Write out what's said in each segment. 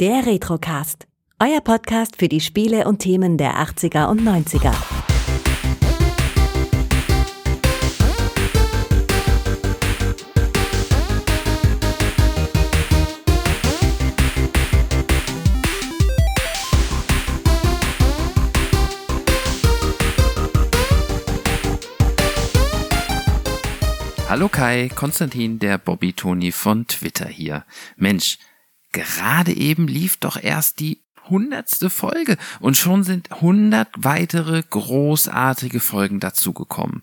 Der Retrocast. Euer Podcast für die Spiele und Themen der 80er und 90er. Hallo Kai, Konstantin, der Bobby Toni von Twitter hier. Mensch, gerade eben lief doch erst die hundertste Folge und schon sind hundert weitere großartige Folgen dazugekommen.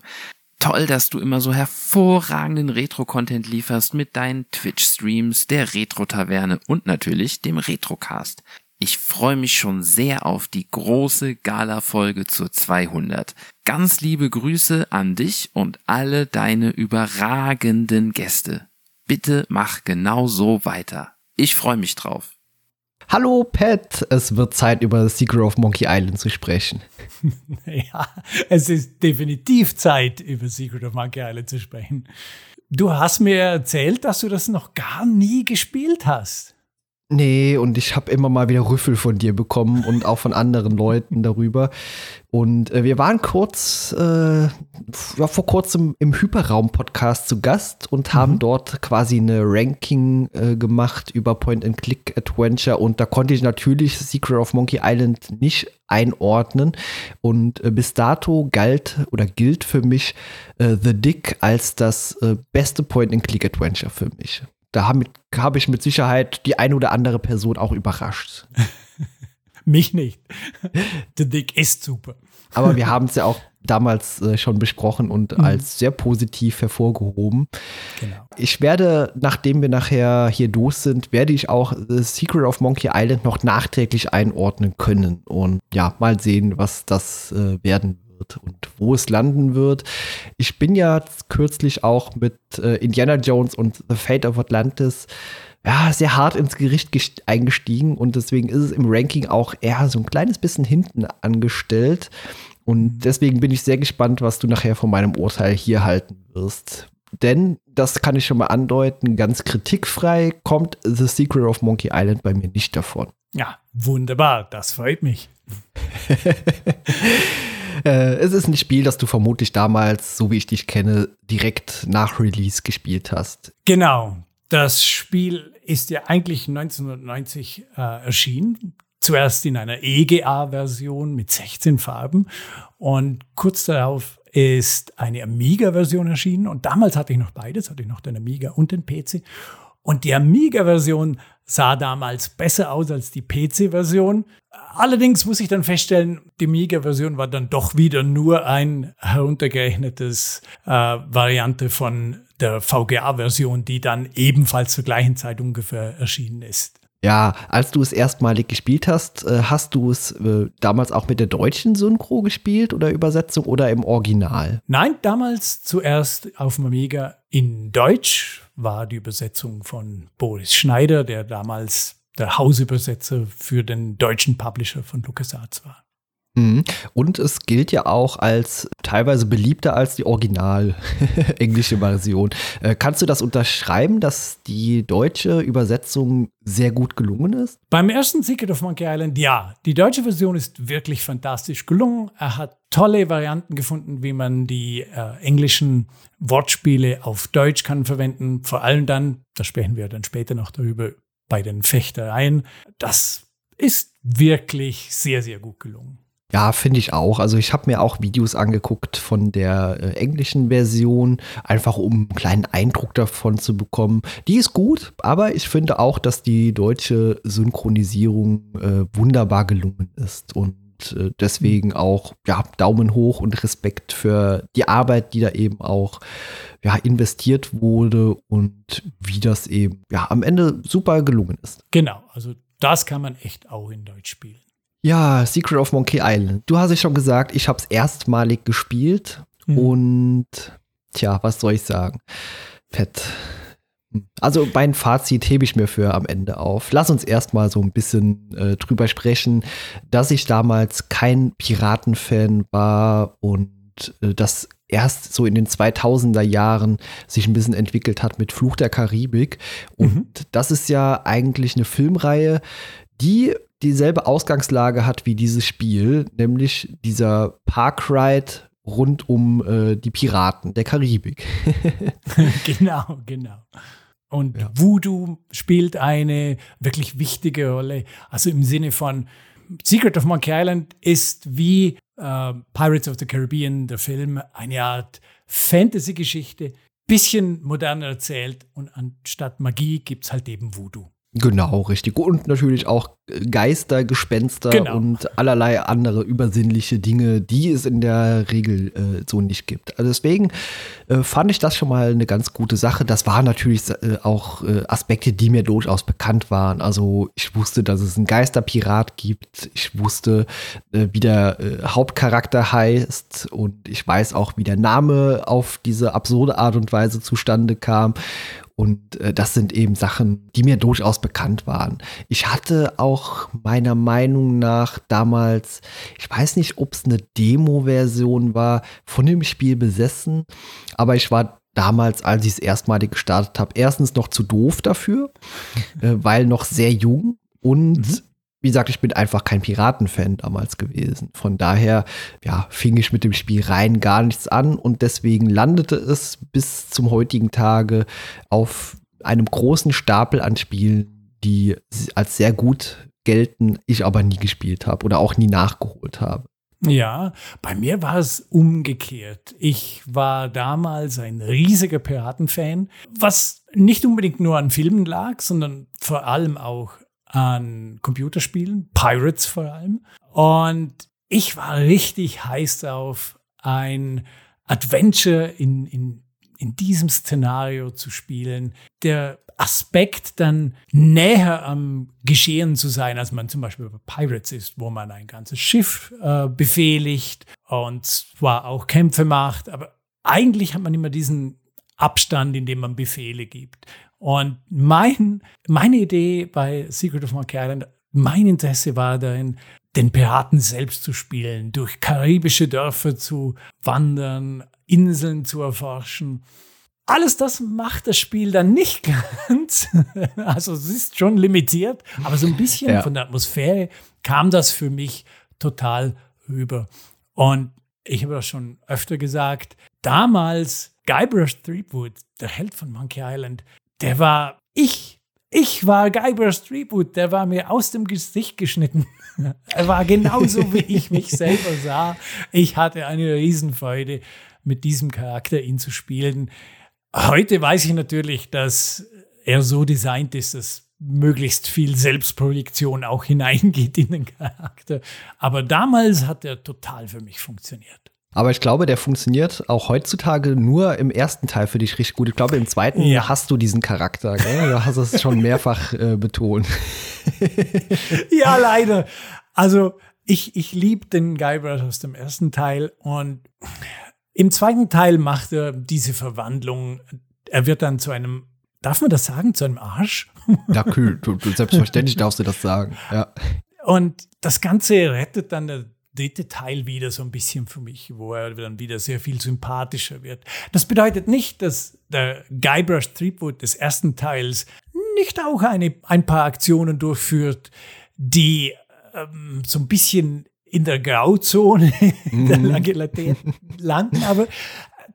Toll, dass du immer so hervorragenden Retro-Content lieferst mit deinen Twitch-Streams, der Retro-Taverne und natürlich dem Retrocast. Ich freue mich schon sehr auf die große Gala-Folge zur 200. Ganz liebe Grüße an dich und alle deine überragenden Gäste. Bitte mach genau so weiter. Ich freue mich drauf. Hallo Pat, es wird Zeit über Secret of Monkey Island zu sprechen. ja, es ist definitiv Zeit über Secret of Monkey Island zu sprechen. Du hast mir erzählt, dass du das noch gar nie gespielt hast. Nee, und ich habe immer mal wieder Rüffel von dir bekommen und auch von anderen Leuten darüber. Und äh, wir waren kurz, äh, ja, vor kurzem im Hyperraum-Podcast zu Gast und haben mhm. dort quasi eine Ranking äh, gemacht über Point-and-Click-Adventure. Und da konnte ich natürlich Secret of Monkey Island nicht einordnen. Und äh, bis dato galt oder gilt für mich äh, The Dick als das äh, beste Point-and-Click-Adventure für mich da habe hab ich mit Sicherheit die eine oder andere Person auch überrascht. Mich nicht. The Dick ist super. Aber wir haben es ja auch damals äh, schon besprochen und mhm. als sehr positiv hervorgehoben. Genau. Ich werde, nachdem wir nachher hier durch sind, werde ich auch The Secret of Monkey Island noch nachträglich einordnen können und ja, mal sehen, was das äh, werden wird und wo es landen wird. Ich bin ja kürzlich auch mit äh, Indiana Jones und The Fate of Atlantis ja, sehr hart ins Gericht eingestiegen und deswegen ist es im Ranking auch eher so ein kleines bisschen hinten angestellt. Und mhm. deswegen bin ich sehr gespannt, was du nachher von meinem Urteil hier halten wirst. Denn, das kann ich schon mal andeuten, ganz kritikfrei kommt The Secret of Monkey Island bei mir nicht davon. Ja, wunderbar, das freut mich. Äh, es ist ein Spiel, das du vermutlich damals, so wie ich dich kenne, direkt nach Release gespielt hast. Genau. Das Spiel ist ja eigentlich 1990 äh, erschienen. Zuerst in einer EGA-Version mit 16 Farben und kurz darauf ist eine Amiga-Version erschienen und damals hatte ich noch beides, hatte ich noch den Amiga und den PC und die Amiga-Version sah damals besser aus als die PC-Version. Allerdings muss ich dann feststellen, die Amiga-Version war dann doch wieder nur ein heruntergerechnetes äh, Variante von der VGA-Version, die dann ebenfalls zur gleichen Zeit ungefähr erschienen ist. Ja, als du es erstmalig gespielt hast, äh, hast du es äh, damals auch mit der deutschen Synchro gespielt oder Übersetzung oder im Original? Nein, damals zuerst auf dem Amiga in Deutsch war die Übersetzung von Boris Schneider, der damals der Hausübersetzer für den deutschen Publisher von LucasArts war. Mhm. Und es gilt ja auch als teilweise beliebter als die original englische Version. Äh, kannst du das unterschreiben, dass die deutsche Übersetzung sehr gut gelungen ist? Beim ersten Secret of Monkey Island ja. Die deutsche Version ist wirklich fantastisch gelungen. Er hat tolle Varianten gefunden, wie man die äh, englischen Wortspiele auf Deutsch kann verwenden. Vor allem dann, da sprechen wir dann später noch darüber, bei den Fechtereien. Das ist wirklich sehr, sehr gut gelungen. Ja, finde ich auch. Also ich habe mir auch Videos angeguckt von der äh, englischen Version, einfach um einen kleinen Eindruck davon zu bekommen. Die ist gut, aber ich finde auch, dass die deutsche Synchronisierung äh, wunderbar gelungen ist und äh, deswegen auch ja Daumen hoch und Respekt für die Arbeit, die da eben auch ja investiert wurde und wie das eben ja am Ende super gelungen ist. Genau, also das kann man echt auch in Deutsch spielen. Ja, Secret of Monkey Island. Du hast es schon gesagt, ich habe es erstmalig gespielt mhm. und tja, was soll ich sagen? Fett. Also mein Fazit hebe ich mir für am Ende auf. Lass uns erstmal so ein bisschen äh, drüber sprechen, dass ich damals kein Piratenfan war und äh, das erst so in den 2000er Jahren sich ein bisschen entwickelt hat mit Fluch der Karibik. Und mhm. das ist ja eigentlich eine Filmreihe, die dieselbe Ausgangslage hat wie dieses Spiel, nämlich dieser Parkride rund um äh, die Piraten der Karibik. genau, genau. Und ja. Voodoo spielt eine wirklich wichtige Rolle. Also im Sinne von Secret of Monkey Island ist wie äh, Pirates of the Caribbean, der Film, eine Art Fantasy-Geschichte, bisschen moderner erzählt und anstatt Magie gibt es halt eben Voodoo. Genau, richtig. Und natürlich auch Geister, Gespenster genau. und allerlei andere übersinnliche Dinge, die es in der Regel äh, so nicht gibt. Also deswegen äh, fand ich das schon mal eine ganz gute Sache. Das waren natürlich äh, auch äh, Aspekte, die mir durchaus bekannt waren. Also ich wusste, dass es einen Geisterpirat gibt. Ich wusste, äh, wie der äh, Hauptcharakter heißt und ich weiß auch, wie der Name auf diese absurde Art und Weise zustande kam. Und äh, das sind eben Sachen, die mir durchaus bekannt waren. Ich hatte auch meiner Meinung nach damals, ich weiß nicht, ob es eine Demo-Version war, von dem Spiel besessen, aber ich war damals, als ich es erstmalig gestartet habe, erstens noch zu doof dafür, äh, weil noch sehr jung. Und mhm wie gesagt, ich bin einfach kein Piratenfan damals gewesen. Von daher, ja, fing ich mit dem Spiel rein gar nichts an und deswegen landete es bis zum heutigen Tage auf einem großen Stapel an Spielen, die als sehr gut gelten, ich aber nie gespielt habe oder auch nie nachgeholt habe. Ja, bei mir war es umgekehrt. Ich war damals ein riesiger Piratenfan, was nicht unbedingt nur an Filmen lag, sondern vor allem auch an Computerspielen, Pirates vor allem. Und ich war richtig heiß auf ein Adventure in, in, in diesem Szenario zu spielen. Der Aspekt dann näher am Geschehen zu sein, als man zum Beispiel bei Pirates ist, wo man ein ganzes Schiff äh, befehligt und zwar auch Kämpfe macht, aber eigentlich hat man immer diesen Abstand, in dem man Befehle gibt. Und mein, meine Idee bei Secret of Monkey Island, mein Interesse war darin, den Piraten selbst zu spielen, durch karibische Dörfer zu wandern, Inseln zu erforschen. Alles das macht das Spiel dann nicht ganz. Also es ist schon limitiert, aber so ein bisschen ja. von der Atmosphäre kam das für mich total rüber. Und ich habe das schon öfter gesagt, damals Guybrush Threepwood, der Held von Monkey Island, der war ich. Ich war Guybrush Threepwood, der war mir aus dem Gesicht geschnitten. er war genauso, wie ich mich selber sah. Ich hatte eine Riesenfreude, mit diesem Charakter ihn zu spielen. Heute weiß ich natürlich, dass er so designt ist, dass möglichst viel Selbstprojektion auch hineingeht in den Charakter. Aber damals hat er total für mich funktioniert. Aber ich glaube, der funktioniert auch heutzutage nur im ersten Teil für dich richtig gut. Ich glaube, im zweiten ja. hast du diesen Charakter. Gell? Du hast es schon mehrfach äh, betont. ja, leider. Also ich, ich liebe den Guybrush aus dem ersten Teil und im zweiten Teil macht er diese Verwandlung. Er wird dann zu einem, darf man das sagen, zu einem Arsch? Ja, du, selbstverständlich darfst du das sagen. Ja. Und das Ganze rettet dann der dritte Teil wieder so ein bisschen für mich, wo er dann wieder sehr viel sympathischer wird. Das bedeutet nicht, dass der Guybrush Threepwood des ersten Teils nicht auch eine, ein paar Aktionen durchführt, die ähm, so ein bisschen in der Grauzone mhm. der Legalität landen, aber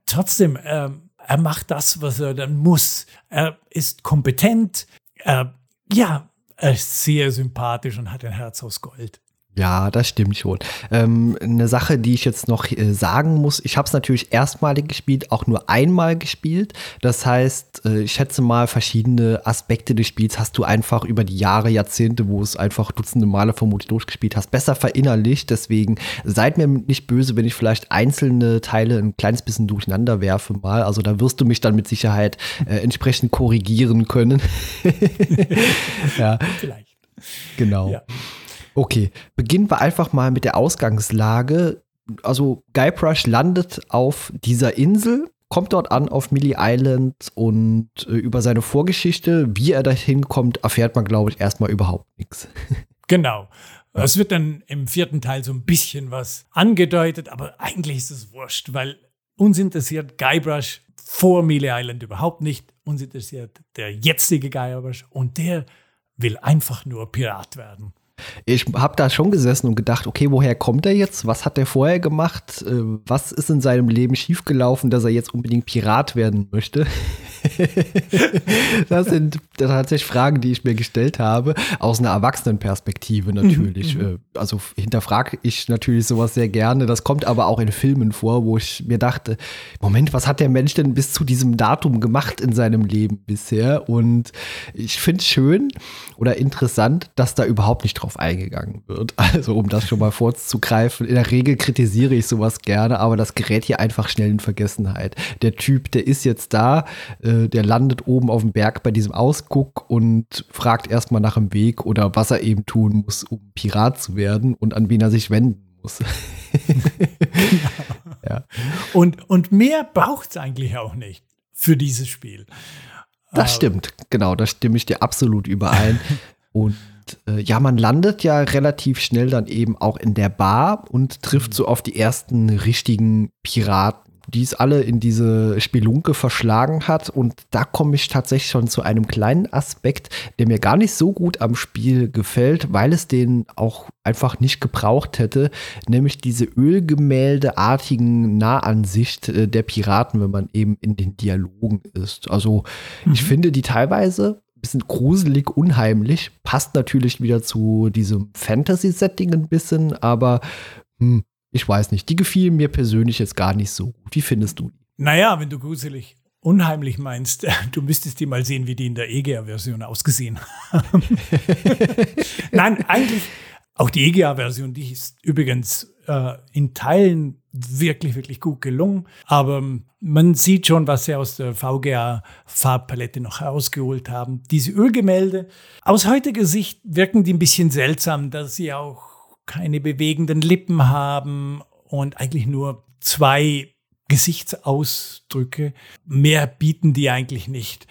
trotzdem, ähm, er macht das, was er dann muss. Er ist kompetent, er, ja, er ist sehr sympathisch und hat ein Herz aus Gold. Ja, das stimmt schon. Ähm, eine Sache, die ich jetzt noch äh, sagen muss, ich habe es natürlich erstmalig gespielt, auch nur einmal gespielt. Das heißt, äh, ich schätze mal, verschiedene Aspekte des Spiels hast du einfach über die Jahre, Jahrzehnte, wo es einfach dutzende Male vermutlich durchgespielt hast, besser verinnerlicht. Deswegen seid mir nicht böse, wenn ich vielleicht einzelne Teile ein kleines bisschen durcheinander werfe mal. Also da wirst du mich dann mit Sicherheit äh, entsprechend korrigieren können. ja. Vielleicht. Genau. Ja. Okay, beginnen wir einfach mal mit der Ausgangslage. Also Guybrush landet auf dieser Insel, kommt dort an auf Millie Island und äh, über seine Vorgeschichte, wie er dahin kommt, erfährt man, glaube ich, erstmal überhaupt nichts. Genau. Es wird dann im vierten Teil so ein bisschen was angedeutet, aber eigentlich ist es wurscht, weil uns interessiert Guybrush vor Mealy Island überhaupt nicht. Uns interessiert der jetzige Guybrush und der will einfach nur Pirat werden. Ich habe da schon gesessen und gedacht, okay, woher kommt er jetzt? Was hat er vorher gemacht? Äh, was ist in seinem Leben schiefgelaufen, dass er jetzt unbedingt Pirat werden möchte? das sind tatsächlich Fragen, die ich mir gestellt habe, aus einer Erwachsenenperspektive natürlich. Mhm, mhm. Äh, also hinterfrage ich natürlich sowas sehr gerne. Das kommt aber auch in Filmen vor, wo ich mir dachte, Moment, was hat der Mensch denn bis zu diesem Datum gemacht in seinem Leben bisher? Und ich finde es schön oder interessant, dass da überhaupt nicht drauf drauf eingegangen wird. Also um das schon mal vorzugreifen. In der Regel kritisiere ich sowas gerne, aber das gerät hier einfach schnell in Vergessenheit. Der Typ, der ist jetzt da, äh, der landet oben auf dem Berg bei diesem Ausguck und fragt erstmal nach dem Weg oder was er eben tun muss, um Pirat zu werden und an wen er sich wenden muss. ja. und, und mehr braucht es eigentlich auch nicht für dieses Spiel. Das stimmt, genau, da stimme ich dir absolut überein. Und äh, ja, man landet ja relativ schnell dann eben auch in der Bar und trifft so auf die ersten richtigen Piraten die es alle in diese Spelunke verschlagen hat. Und da komme ich tatsächlich schon zu einem kleinen Aspekt, der mir gar nicht so gut am Spiel gefällt, weil es den auch einfach nicht gebraucht hätte, nämlich diese Ölgemäldeartigen Nahansicht äh, der Piraten, wenn man eben in den Dialogen ist. Also mhm. ich finde die teilweise bisschen gruselig, unheimlich. Passt natürlich wieder zu diesem Fantasy-Setting ein bisschen, aber hm, ich weiß nicht. Die gefielen mir persönlich jetzt gar nicht so gut. Wie findest du die? Naja, wenn du gruselig unheimlich meinst, du müsstest die mal sehen, wie die in der EGA-Version ausgesehen haben. Nein, eigentlich auch die EGA-Version, die ist übrigens äh, in Teilen wirklich, wirklich gut gelungen. Aber man sieht schon, was sie aus der VGA-Farbpalette noch herausgeholt haben. Diese Ölgemälde, aus heutiger Sicht wirken die ein bisschen seltsam, dass sie auch keine bewegenden Lippen haben und eigentlich nur zwei Gesichtsausdrücke. Mehr bieten die eigentlich nicht.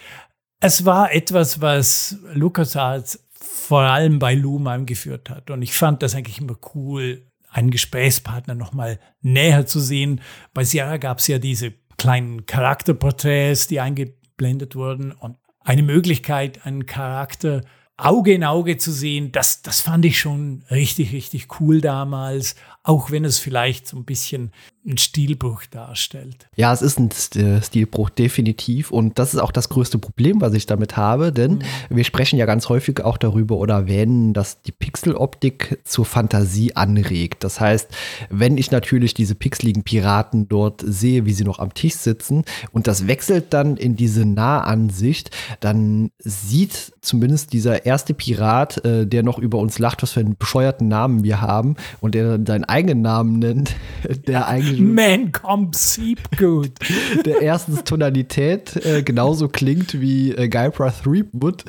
Es war etwas, was LucasArts vor allem bei Loom eingeführt hat. Und ich fand das eigentlich immer cool, einen Gesprächspartner nochmal näher zu sehen. Bei Sierra gab es ja diese kleinen Charakterporträts, die eingeblendet wurden und eine Möglichkeit, einen Charakter Auge in Auge zu sehen, das, das fand ich schon richtig, richtig cool damals, auch wenn es vielleicht so ein bisschen ein Stilbruch darstellt. Ja, es ist ein äh, Stilbruch, definitiv. Und das ist auch das größte Problem, was ich damit habe, denn mhm. wir sprechen ja ganz häufig auch darüber oder erwähnen, dass die Pixeloptik zur Fantasie anregt. Das heißt, wenn ich natürlich diese pixeligen Piraten dort sehe, wie sie noch am Tisch sitzen, und das wechselt dann in diese Nahansicht, dann sieht zumindest dieser erste Pirat, äh, der noch über uns lacht, was für einen bescheuerten Namen wir haben und der seinen eigenen Namen nennt, der eigentlich Man kommt Seepgood. Der erstens Tonalität äh, genauso klingt wie äh, Guybrush Threepwood,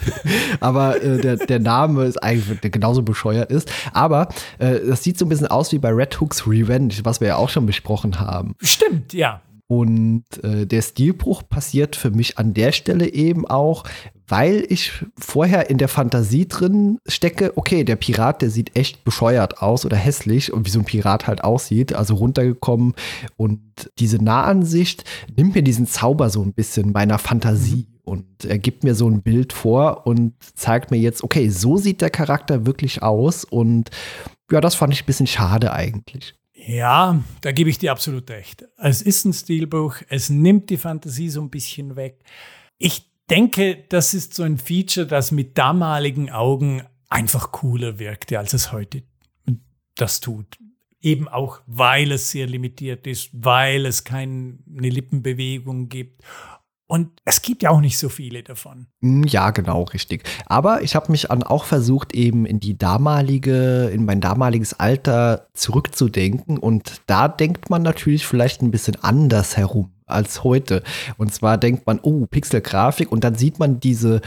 aber äh, der, der Name ist eigentlich genauso bescheuert ist. Aber äh, das sieht so ein bisschen aus wie bei Red Hooks Revenge, was wir ja auch schon besprochen haben. Stimmt, ja. Und äh, der Stilbruch passiert für mich an der Stelle eben auch, weil ich vorher in der Fantasie drin stecke, okay, der Pirat, der sieht echt bescheuert aus oder hässlich und wie so ein Pirat halt aussieht, also runtergekommen und diese Nahansicht nimmt mir diesen Zauber so ein bisschen meiner Fantasie mhm. und er gibt mir so ein Bild vor und zeigt mir jetzt, okay, so sieht der Charakter wirklich aus und ja, das fand ich ein bisschen schade eigentlich. Ja, da gebe ich dir absolut recht. Es ist ein Stilbruch, es nimmt die Fantasie so ein bisschen weg. Ich denke, das ist so ein Feature, das mit damaligen Augen einfach cooler wirkte, als es heute das tut. Eben auch, weil es sehr limitiert ist, weil es keine Lippenbewegung gibt und es gibt ja auch nicht so viele davon. Hm, ja, genau, richtig. Aber ich habe mich an auch versucht, eben in die damalige, in mein damaliges Alter zurückzudenken. Und da denkt man natürlich vielleicht ein bisschen anders herum als heute. Und zwar denkt man, oh, Pixelgrafik und dann sieht man diese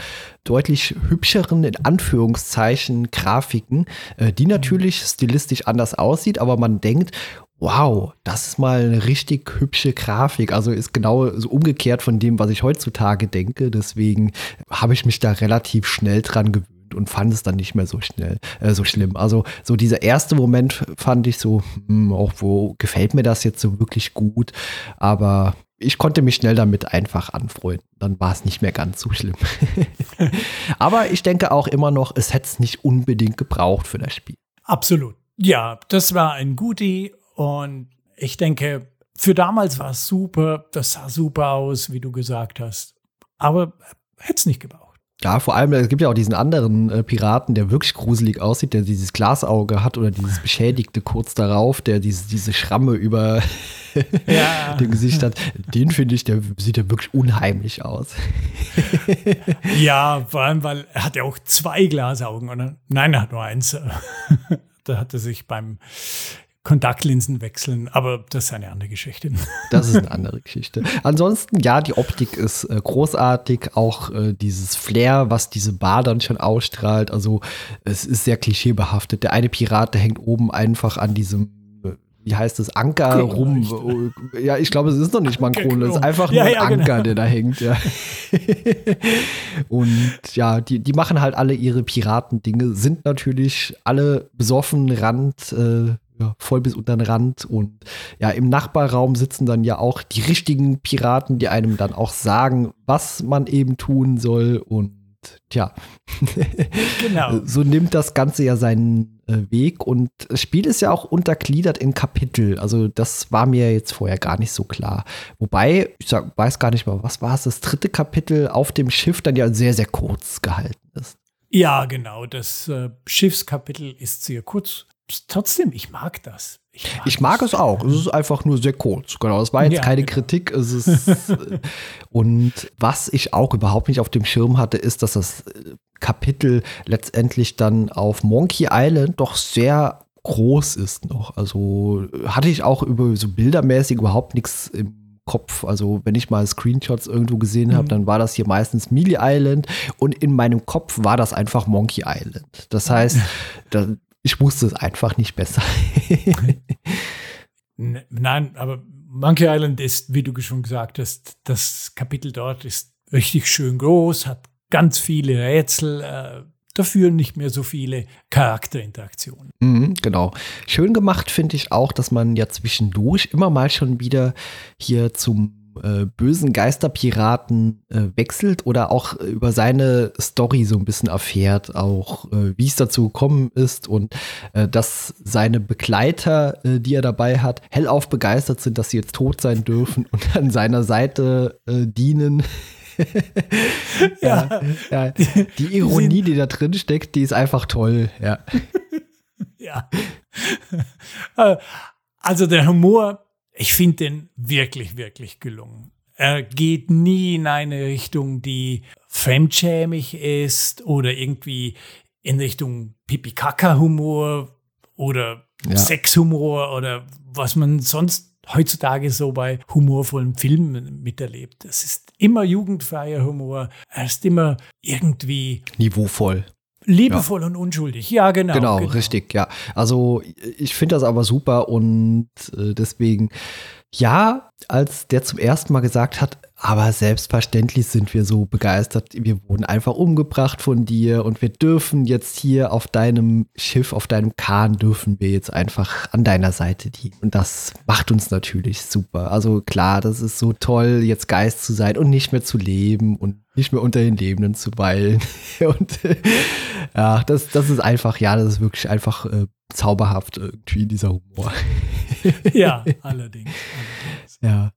deutlich hübscheren, in Anführungszeichen, Grafiken, äh, die natürlich stilistisch anders aussieht, aber man denkt, wow, das ist mal eine richtig hübsche Grafik. Also ist genau so umgekehrt von dem, was ich heutzutage denke. Deswegen habe ich mich da relativ schnell dran gewöhnt und, fand es dann nicht mehr so schnell, äh, so schlimm. Also so dieser erste Moment fand ich so, hm, auch wo gefällt mir das jetzt so wirklich gut, aber ich konnte mich schnell damit einfach anfreunden. Dann war es nicht mehr ganz so schlimm. aber ich denke auch immer noch, es hätte es nicht unbedingt gebraucht für das Spiel. Absolut. Ja, das war ein Goodie und ich denke, für damals war es super, das sah super aus, wie du gesagt hast. Aber hätte es nicht gebraucht. Ja, vor allem, es gibt ja auch diesen anderen äh, Piraten, der wirklich gruselig aussieht, der dieses Glasauge hat oder dieses Beschädigte kurz darauf, der diese, diese Schramme über ja. dem Gesicht hat. Den finde ich, der sieht ja wirklich unheimlich aus. ja, vor allem, weil er hat ja auch zwei Glasaugen, oder? Nein, er hat nur eins. da hat er sich beim Kontaktlinsen wechseln, aber das ist eine andere Geschichte. Das ist eine andere Geschichte. Ansonsten, ja, die Optik ist äh, großartig, auch äh, dieses Flair, was diese Bar dann schon ausstrahlt. Also es ist sehr klischeebehaftet. Der eine Pirat, der hängt oben einfach an diesem äh, wie heißt das, Anker rum. Äh, ja, ich glaube, es ist noch nicht mal ein Kron, es ist einfach nur ja, ja, ein Anker, genau. der da hängt, ja. Und ja, die, die machen halt alle ihre Piratendinge, sind natürlich alle besoffen, Rand, äh, ja, voll bis unter den Rand. Und ja, im Nachbarraum sitzen dann ja auch die richtigen Piraten, die einem dann auch sagen, was man eben tun soll. Und tja, genau. so nimmt das Ganze ja seinen äh, Weg. Und das Spiel ist ja auch untergliedert in Kapitel. Also das war mir jetzt vorher gar nicht so klar. Wobei, ich sag, weiß gar nicht mal, was war es, das dritte Kapitel auf dem Schiff dann ja sehr, sehr kurz gehalten ist. Ja, genau. Das äh, Schiffskapitel ist sehr kurz trotzdem, ich mag das. Ich mag, ich mag es auch. Es ist einfach nur sehr kurz. Genau, es war jetzt ja, keine genau. Kritik. Es ist, und was ich auch überhaupt nicht auf dem Schirm hatte, ist, dass das äh, Kapitel letztendlich dann auf Monkey Island doch sehr groß ist noch. Also hatte ich auch über so bildermäßig überhaupt nichts im Kopf. Also wenn ich mal Screenshots irgendwo gesehen habe, mhm. dann war das hier meistens Mealy Island und in meinem Kopf war das einfach Monkey Island. Das heißt, da, ich wusste es einfach nicht besser. Nein, aber Monkey Island ist, wie du schon gesagt hast, das Kapitel dort ist richtig schön groß, hat ganz viele Rätsel, äh, dafür nicht mehr so viele Charakterinteraktionen. Mhm, genau. Schön gemacht finde ich auch, dass man ja zwischendurch immer mal schon wieder hier zum äh, bösen Geisterpiraten äh, wechselt oder auch über seine Story so ein bisschen erfährt, auch äh, wie es dazu gekommen ist und äh, dass seine Begleiter, äh, die er dabei hat, hellauf begeistert sind, dass sie jetzt tot sein dürfen und an seiner Seite äh, dienen. ja, ja, die Ironie, die da drin steckt, die ist einfach toll, ja. ja. Also der Humor ich finde den wirklich, wirklich gelungen. Er geht nie in eine Richtung, die fremdschämig ist oder irgendwie in Richtung Pipi-Kaka-Humor oder ja. Sexhumor oder was man sonst heutzutage so bei humorvollen Filmen miterlebt. Es ist immer jugendfreier Humor. Er ist immer irgendwie niveauvoll. Liebevoll ja. und unschuldig, ja, genau, genau. Genau, richtig, ja. Also ich finde das aber super und äh, deswegen, ja, als der zum ersten Mal gesagt hat, aber selbstverständlich sind wir so begeistert. Wir wurden einfach umgebracht von dir und wir dürfen jetzt hier auf deinem Schiff, auf deinem Kahn, dürfen wir jetzt einfach an deiner Seite dienen. Und das macht uns natürlich super. Also klar, das ist so toll, jetzt Geist zu sein und nicht mehr zu leben und nicht mehr unter den Lebenden zu weilen. und ja, das, das ist einfach, ja, das ist wirklich einfach äh, zauberhaft irgendwie, dieser Humor. ja, allerdings. allerdings. Ja.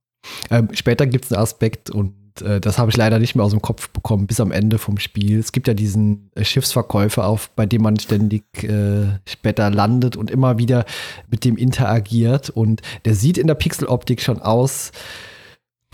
Ähm, später gibt es einen Aspekt und äh, das habe ich leider nicht mehr aus dem Kopf bekommen bis am Ende vom Spiel. Es gibt ja diesen äh, Schiffsverkäufer auf, bei dem man ständig äh, später landet und immer wieder mit dem interagiert und der sieht in der Pixeloptik schon aus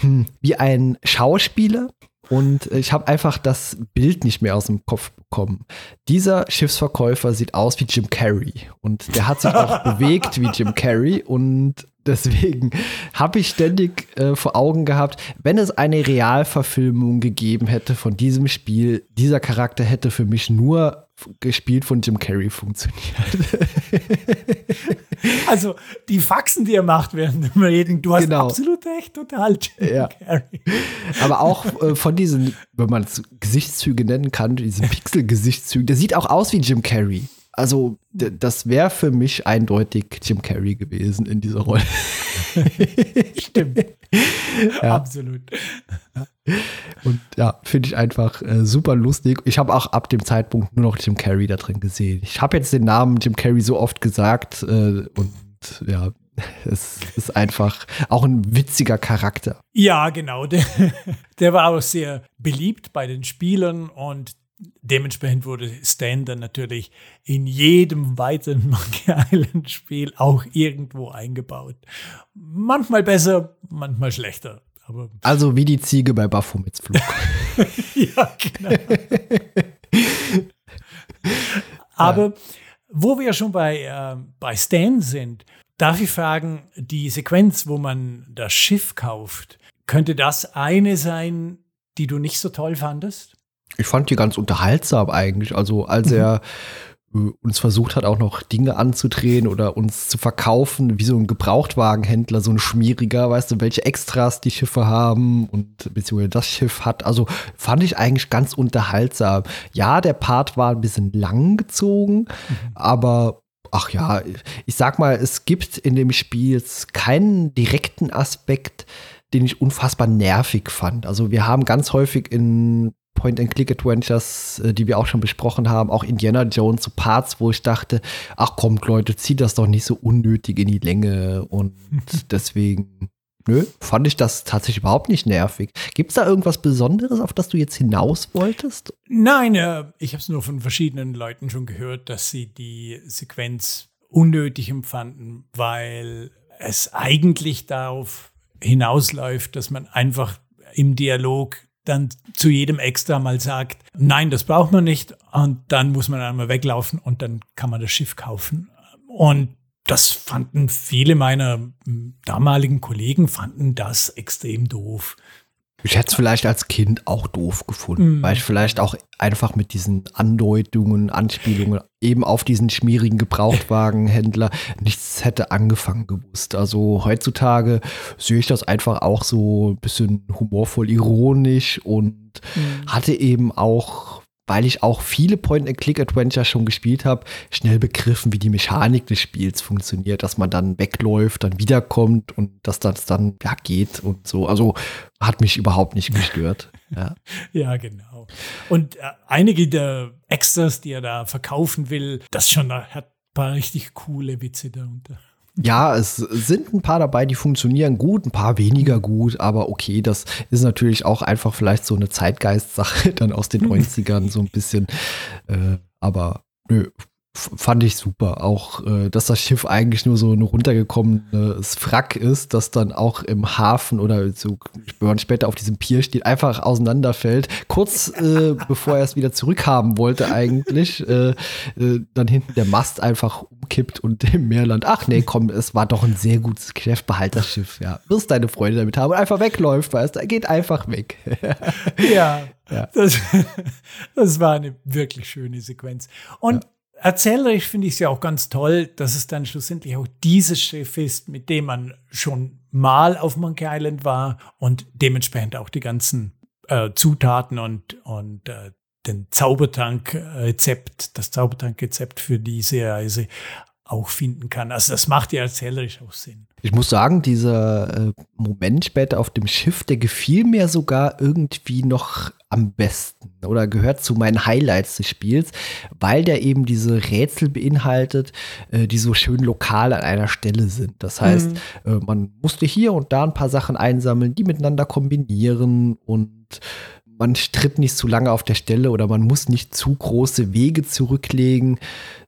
hm, wie ein Schauspieler, und ich habe einfach das Bild nicht mehr aus dem Kopf bekommen. Dieser Schiffsverkäufer sieht aus wie Jim Carrey und der hat sich auch bewegt wie Jim Carrey und deswegen habe ich ständig äh, vor Augen gehabt, wenn es eine Realverfilmung gegeben hätte von diesem Spiel, dieser Charakter hätte für mich nur gespielt von Jim Carrey funktioniert. Also die Faxen, die er macht während dem Reden, du hast genau. absolut recht, total. Jim ja. Carrey. Aber auch äh, von diesen, wenn man es Gesichtszüge nennen kann, diesen Pixel-Gesichtszügen, der sieht auch aus wie Jim Carrey. Also, das wäre für mich eindeutig Jim Carrey gewesen in dieser Rolle. Stimmt. Ja. Absolut. Und ja, finde ich einfach äh, super lustig. Ich habe auch ab dem Zeitpunkt nur noch Jim Carrey da drin gesehen. Ich habe jetzt den Namen Jim Carrey so oft gesagt äh, und ja, es ist einfach auch ein witziger Charakter. Ja, genau. Der, der war auch sehr beliebt bei den Spielern und dementsprechend wurde Stan dann natürlich in jedem weiteren Monkey Island Spiel auch irgendwo eingebaut. Manchmal besser, manchmal schlechter. Aber also wie die Ziege bei Baphomets Flug. ja, genau. Aber wo wir schon bei, äh, bei Stan sind, darf ich fragen, die Sequenz, wo man das Schiff kauft, könnte das eine sein, die du nicht so toll fandest? Ich fand die ganz unterhaltsam eigentlich. Also als mhm. er äh, uns versucht hat, auch noch Dinge anzudrehen oder uns zu verkaufen, wie so ein Gebrauchtwagenhändler, so ein schmieriger, weißt du, welche Extras die Schiffe haben und beziehungsweise das Schiff hat. Also fand ich eigentlich ganz unterhaltsam. Ja, der Part war ein bisschen lang gezogen, mhm. aber ach ja, ich sag mal, es gibt in dem Spiel keinen direkten Aspekt, den ich unfassbar nervig fand. Also wir haben ganz häufig in Point-and-Click-Adventures, äh, die wir auch schon besprochen haben, auch Indiana Jones, so Parts, wo ich dachte, ach kommt Leute, zieht das doch nicht so unnötig in die Länge und deswegen, nö, fand ich das tatsächlich überhaupt nicht nervig. Gibt es da irgendwas Besonderes, auf das du jetzt hinaus wolltest? Nein, äh, ich habe es nur von verschiedenen Leuten schon gehört, dass sie die Sequenz unnötig empfanden, weil es eigentlich darauf hinausläuft, dass man einfach im Dialog dann zu jedem extra mal sagt, nein, das braucht man nicht und dann muss man einmal weglaufen und dann kann man das Schiff kaufen. Und das fanden viele meiner damaligen Kollegen fanden das extrem doof. Ich hätte es vielleicht als Kind auch doof gefunden, mm. weil ich vielleicht auch einfach mit diesen Andeutungen, Anspielungen eben auf diesen schmierigen Gebrauchtwagenhändler nichts hätte angefangen gewusst. Also heutzutage sehe ich das einfach auch so ein bisschen humorvoll ironisch und mm. hatte eben auch weil ich auch viele Point-and-Click-Adventure schon gespielt habe, schnell begriffen, wie die Mechanik des Spiels funktioniert, dass man dann wegläuft, dann wiederkommt und dass das dann ja geht und so. Also hat mich überhaupt nicht gestört. ja. ja, genau. Und äh, einige der Extras, die er da verkaufen will, das schon hat ein paar richtig coole Witze darunter. Ja, es sind ein paar dabei, die funktionieren gut, ein paar weniger gut, aber okay, das ist natürlich auch einfach vielleicht so eine Zeitgeist-Sache dann aus den 90ern so ein bisschen. Äh, aber nö, fand ich super. Auch, äh, dass das Schiff eigentlich nur so ein runtergekommenes Wrack ist, das dann auch im Hafen oder so, wenn man später auf diesem Pier steht, einfach auseinanderfällt. Kurz äh, bevor er es wieder zurückhaben wollte, eigentlich, äh, äh, dann hinten der Mast einfach umkippt und im Meerland. Ach nee, komm, es war doch ein sehr gutes Geschäft, behalt das Schiff, ja. Wirst deine Freude damit haben und einfach wegläuft, weißt du, er geht einfach weg. ja. Ja. Das, das war eine wirklich schöne Sequenz. Und ja erzählerisch finde ich es ja auch ganz toll, dass es dann schlussendlich auch dieses Schiff ist, mit dem man schon mal auf Monkey Island war und dementsprechend auch die ganzen äh, Zutaten und, und äh, den Zaubertank-Rezept, das Zaubertank-Rezept für diese Reise auch finden kann. Also das macht ja erzählerisch auch Sinn. Ich muss sagen, dieser äh, Moment später auf dem Schiff, der gefiel mir sogar irgendwie noch am besten oder gehört zu meinen Highlights des Spiels, weil der eben diese Rätsel beinhaltet, äh, die so schön lokal an einer Stelle sind. Das heißt, mhm. äh, man musste hier und da ein paar Sachen einsammeln, die miteinander kombinieren und man stritt nicht zu lange auf der Stelle oder man muss nicht zu große Wege zurücklegen,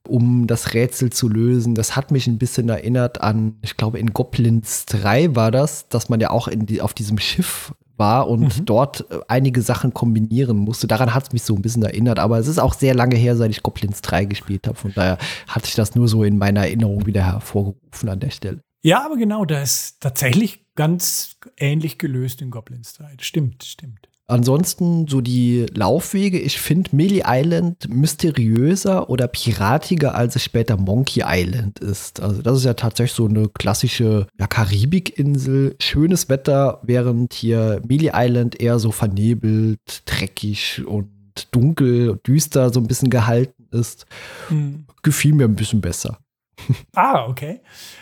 um das Rätsel zu lösen. Das hat mich ein bisschen erinnert an, ich glaube, in Goblins 3 war das, dass man ja auch die, auf diesem Schiff war und mhm. dort äh, einige Sachen kombinieren musste. Daran hat es mich so ein bisschen erinnert, aber es ist auch sehr lange her, seit ich Goblins 3 gespielt habe. Von daher hat sich das nur so in meiner Erinnerung wieder hervorgerufen an der Stelle. Ja, aber genau, das ist tatsächlich ganz ähnlich gelöst in Goblins 3. Stimmt, stimmt. Ansonsten so die Laufwege. Ich finde Melee Island mysteriöser oder piratiger, als es später Monkey Island ist. Also das ist ja tatsächlich so eine klassische ja, Karibikinsel. Schönes Wetter, während hier Melee Island eher so vernebelt, dreckig und dunkel, und düster so ein bisschen gehalten ist. Hm. Gefiel mir ein bisschen besser. Ah, okay.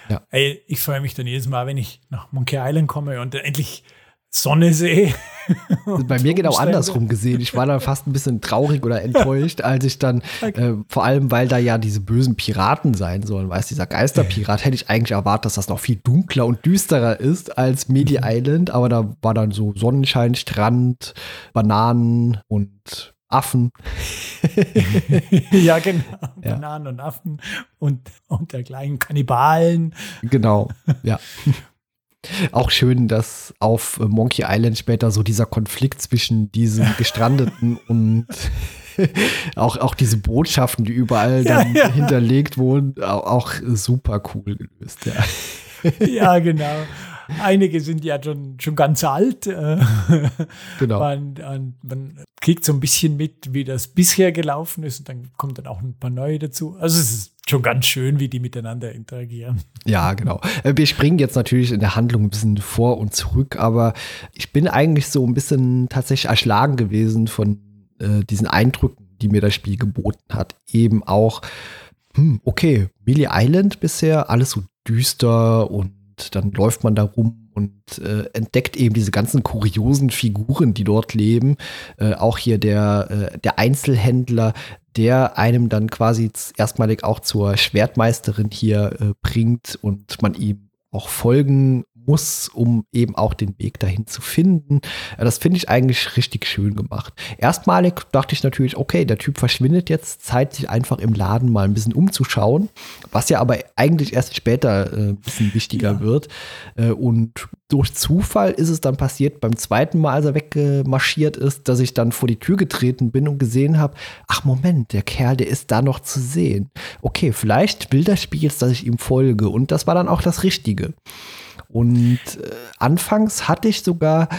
Ja. Ey, ich freue mich dann jedes Mal, wenn ich nach Monkey Island komme und endlich Sonne sehe. Bei mir genau andersrum gesehen. Ich war dann fast ein bisschen traurig oder enttäuscht, als ich dann, okay. äh, vor allem weil da ja diese bösen Piraten sein sollen, weißt dieser Geisterpirat, hätte ich eigentlich erwartet, dass das noch viel dunkler und düsterer ist als Medi mhm. Island, aber da war dann so Sonnenschein, Strand, Bananen und Affen. ja, genau. Ja. Bananen und Affen und, und dergleichen Kannibalen. Genau, ja. Auch schön, dass auf Monkey Island später so dieser Konflikt zwischen diesen Gestrandeten und auch, auch diese Botschaften, die überall dann ja, ja. hinterlegt wurden, auch super cool gelöst. Ja, ja genau. Einige sind ja schon, schon ganz alt. Äh, genau. Man, man, kriegt so ein bisschen mit, wie das bisher gelaufen ist und dann kommt dann auch ein paar neue dazu. Also es ist schon ganz schön, wie die miteinander interagieren. Ja, genau. Äh, wir springen jetzt natürlich in der Handlung ein bisschen vor und zurück, aber ich bin eigentlich so ein bisschen tatsächlich erschlagen gewesen von äh, diesen Eindrücken, die mir das Spiel geboten hat. Eben auch, hm, okay, Melee Island bisher, alles so düster und dann läuft man da rum und äh, entdeckt eben diese ganzen kuriosen Figuren, die dort leben. Äh, auch hier der, äh, der Einzelhändler, der einem dann quasi erstmalig auch zur Schwertmeisterin hier äh, bringt und man ihm auch folgen muss, um eben auch den Weg dahin zu finden. Das finde ich eigentlich richtig schön gemacht. Erstmalig dachte ich natürlich, okay, der Typ verschwindet jetzt, Zeit sich einfach im Laden mal ein bisschen umzuschauen, was ja aber eigentlich erst später äh, ein bisschen wichtiger ja. wird. Äh, und durch Zufall ist es dann passiert, beim zweiten Mal, als er weggemarschiert ist, dass ich dann vor die Tür getreten bin und gesehen habe, ach Moment, der Kerl, der ist da noch zu sehen. Okay, vielleicht will das Spiel jetzt, dass ich ihm folge. Und das war dann auch das Richtige. Und äh, anfangs hatte ich sogar,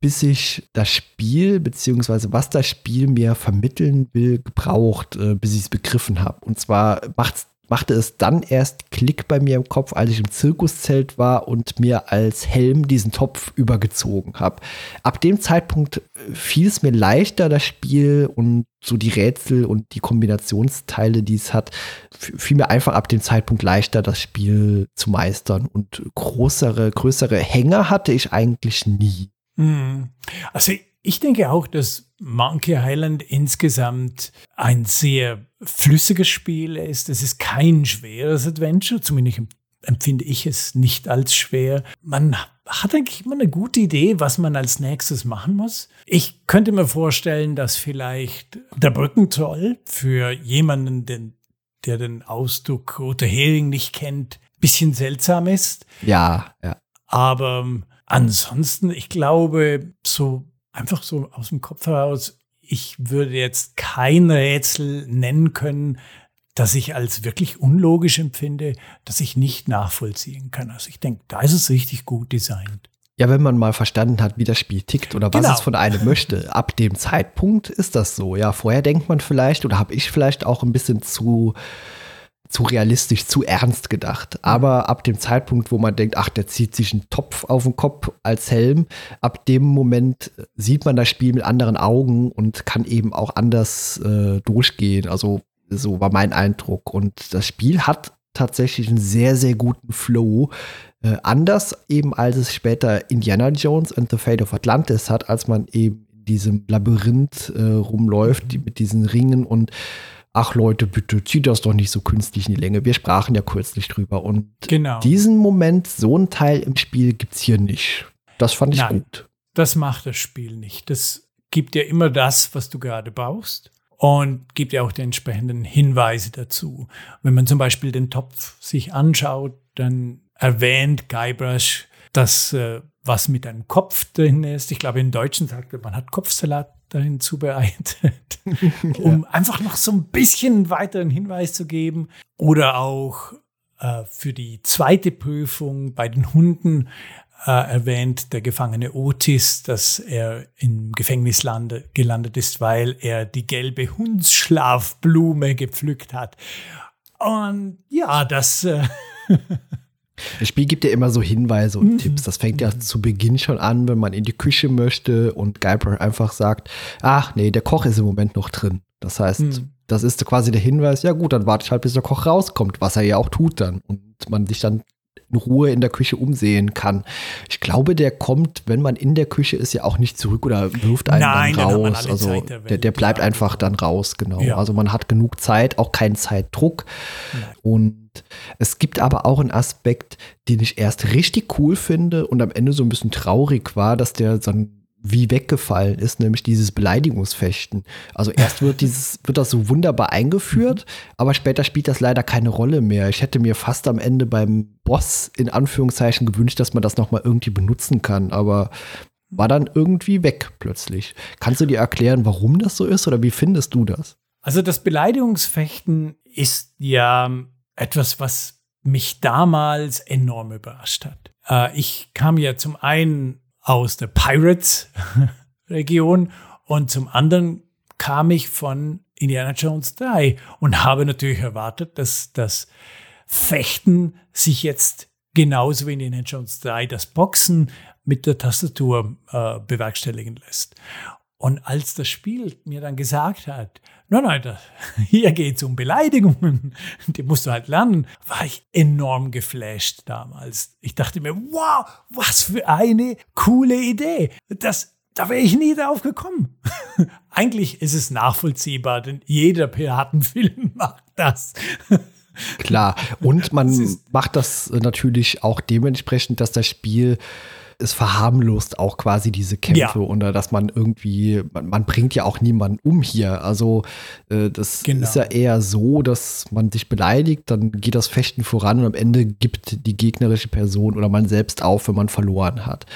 bis ich das Spiel, beziehungsweise was das Spiel mir vermitteln will, gebraucht, äh, bis ich es begriffen habe. Und zwar macht's machte es dann erst Klick bei mir im Kopf, als ich im Zirkuszelt war und mir als Helm diesen Topf übergezogen habe. Ab dem Zeitpunkt äh, fiel es mir leichter, das Spiel und so die Rätsel und die Kombinationsteile, die es hat, fiel mir einfach ab dem Zeitpunkt leichter, das Spiel zu meistern. Und größere, größere Hänger hatte ich eigentlich nie. Hm. Also ich denke auch, dass Monkey Island insgesamt ein sehr flüssiges Spiel ist. Es ist kein schweres Adventure, zumindest empfinde ich es nicht als schwer. Man hat eigentlich immer eine gute Idee, was man als nächstes machen muss. Ich könnte mir vorstellen, dass vielleicht der Brückentroll für jemanden, den, der den Ausdruck Rote Hering nicht kennt, bisschen seltsam ist. Ja, ja. Aber ansonsten, ich glaube, so einfach so aus dem Kopf heraus, ich würde jetzt kein Rätsel nennen können, das ich als wirklich unlogisch empfinde, das ich nicht nachvollziehen kann. Also ich denke, da ist es richtig gut designt. Ja, wenn man mal verstanden hat, wie das Spiel tickt oder was genau. es von einem möchte, ab dem Zeitpunkt ist das so. Ja, vorher denkt man vielleicht oder habe ich vielleicht auch ein bisschen zu zu realistisch, zu ernst gedacht. Aber ab dem Zeitpunkt, wo man denkt, ach, der zieht sich einen Topf auf den Kopf als Helm, ab dem Moment sieht man das Spiel mit anderen Augen und kann eben auch anders äh, durchgehen. Also so war mein Eindruck. Und das Spiel hat tatsächlich einen sehr, sehr guten Flow. Äh, anders eben, als es später Indiana Jones and the Fate of Atlantis hat, als man eben in diesem Labyrinth äh, rumläuft, die, mit diesen Ringen und ach Leute, bitte zieht das doch nicht so künstlich in die Länge. Wir sprachen ja kürzlich drüber. Und genau. diesen Moment, so ein Teil im Spiel gibt es hier nicht. Das fand ich Nein, gut. Das macht das Spiel nicht. Das gibt dir immer das, was du gerade brauchst und gibt dir auch die entsprechenden Hinweise dazu. Wenn man zum Beispiel den Topf sich anschaut, dann erwähnt Guybrush, dass äh, was mit einem Kopf drin ist. Ich glaube, im Deutschen sagt man, man hat Kopfsalat dahin zubereitet, um ja. einfach noch so ein bisschen weiteren Hinweis zu geben. Oder auch äh, für die zweite Prüfung bei den Hunden äh, erwähnt, der Gefangene Otis, dass er im Gefängnis lande, gelandet ist, weil er die gelbe Hundsschlafblume gepflückt hat. Und ja, das. Äh Das Spiel gibt ja immer so Hinweise und mhm. Tipps. Das fängt ja zu Beginn schon an, wenn man in die Küche möchte und Guybrush einfach sagt, ach nee, der Koch ist im Moment noch drin. Das heißt, mhm. das ist quasi der Hinweis, ja gut, dann warte ich halt, bis der Koch rauskommt, was er ja auch tut dann. Und man sich dann in Ruhe in der Küche umsehen kann. Ich glaube, der kommt, wenn man in der Küche ist, ja auch nicht zurück oder wirft einen Nein, dann raus. also der, der, der, bleibt einfach dann raus, genau. Ja. Also man hat genug Zeit, auch keinen Zeitdruck. Nein. Und es gibt aber auch einen Aspekt, den ich erst richtig cool finde und am Ende so ein bisschen traurig war, dass der dann wie weggefallen ist, nämlich dieses Beleidigungsfechten. Also erst wird dieses, wird das so wunderbar eingeführt, aber später spielt das leider keine Rolle mehr. Ich hätte mir fast am Ende beim Boss in Anführungszeichen gewünscht, dass man das nochmal irgendwie benutzen kann, aber war dann irgendwie weg plötzlich. Kannst du dir erklären, warum das so ist oder wie findest du das? Also das Beleidigungsfechten ist ja etwas, was mich damals enorm überrascht hat. Äh, ich kam ja zum einen aus der Pirates-Region und zum anderen kam ich von Indiana Jones 3 und habe natürlich erwartet, dass das Fechten sich jetzt genauso wie in Indiana Jones 3 das Boxen mit der Tastatur äh, bewerkstelligen lässt. Und als das Spiel mir dann gesagt hat, nein, nein, da, hier geht es um Beleidigungen, die musst du halt lernen, war ich enorm geflasht damals. Ich dachte mir, wow, was für eine coole Idee. Das, da wäre ich nie drauf gekommen. Eigentlich ist es nachvollziehbar, denn jeder Piratenfilm macht das. Klar, und man macht das natürlich auch dementsprechend, dass das Spiel es verharmlost auch quasi diese Kämpfe ja. oder dass man irgendwie, man, man, bringt ja auch niemanden um hier. Also äh, das genau. ist ja eher so, dass man sich beleidigt, dann geht das Fechten voran und am Ende gibt die gegnerische Person oder man selbst auf, wenn man verloren hat.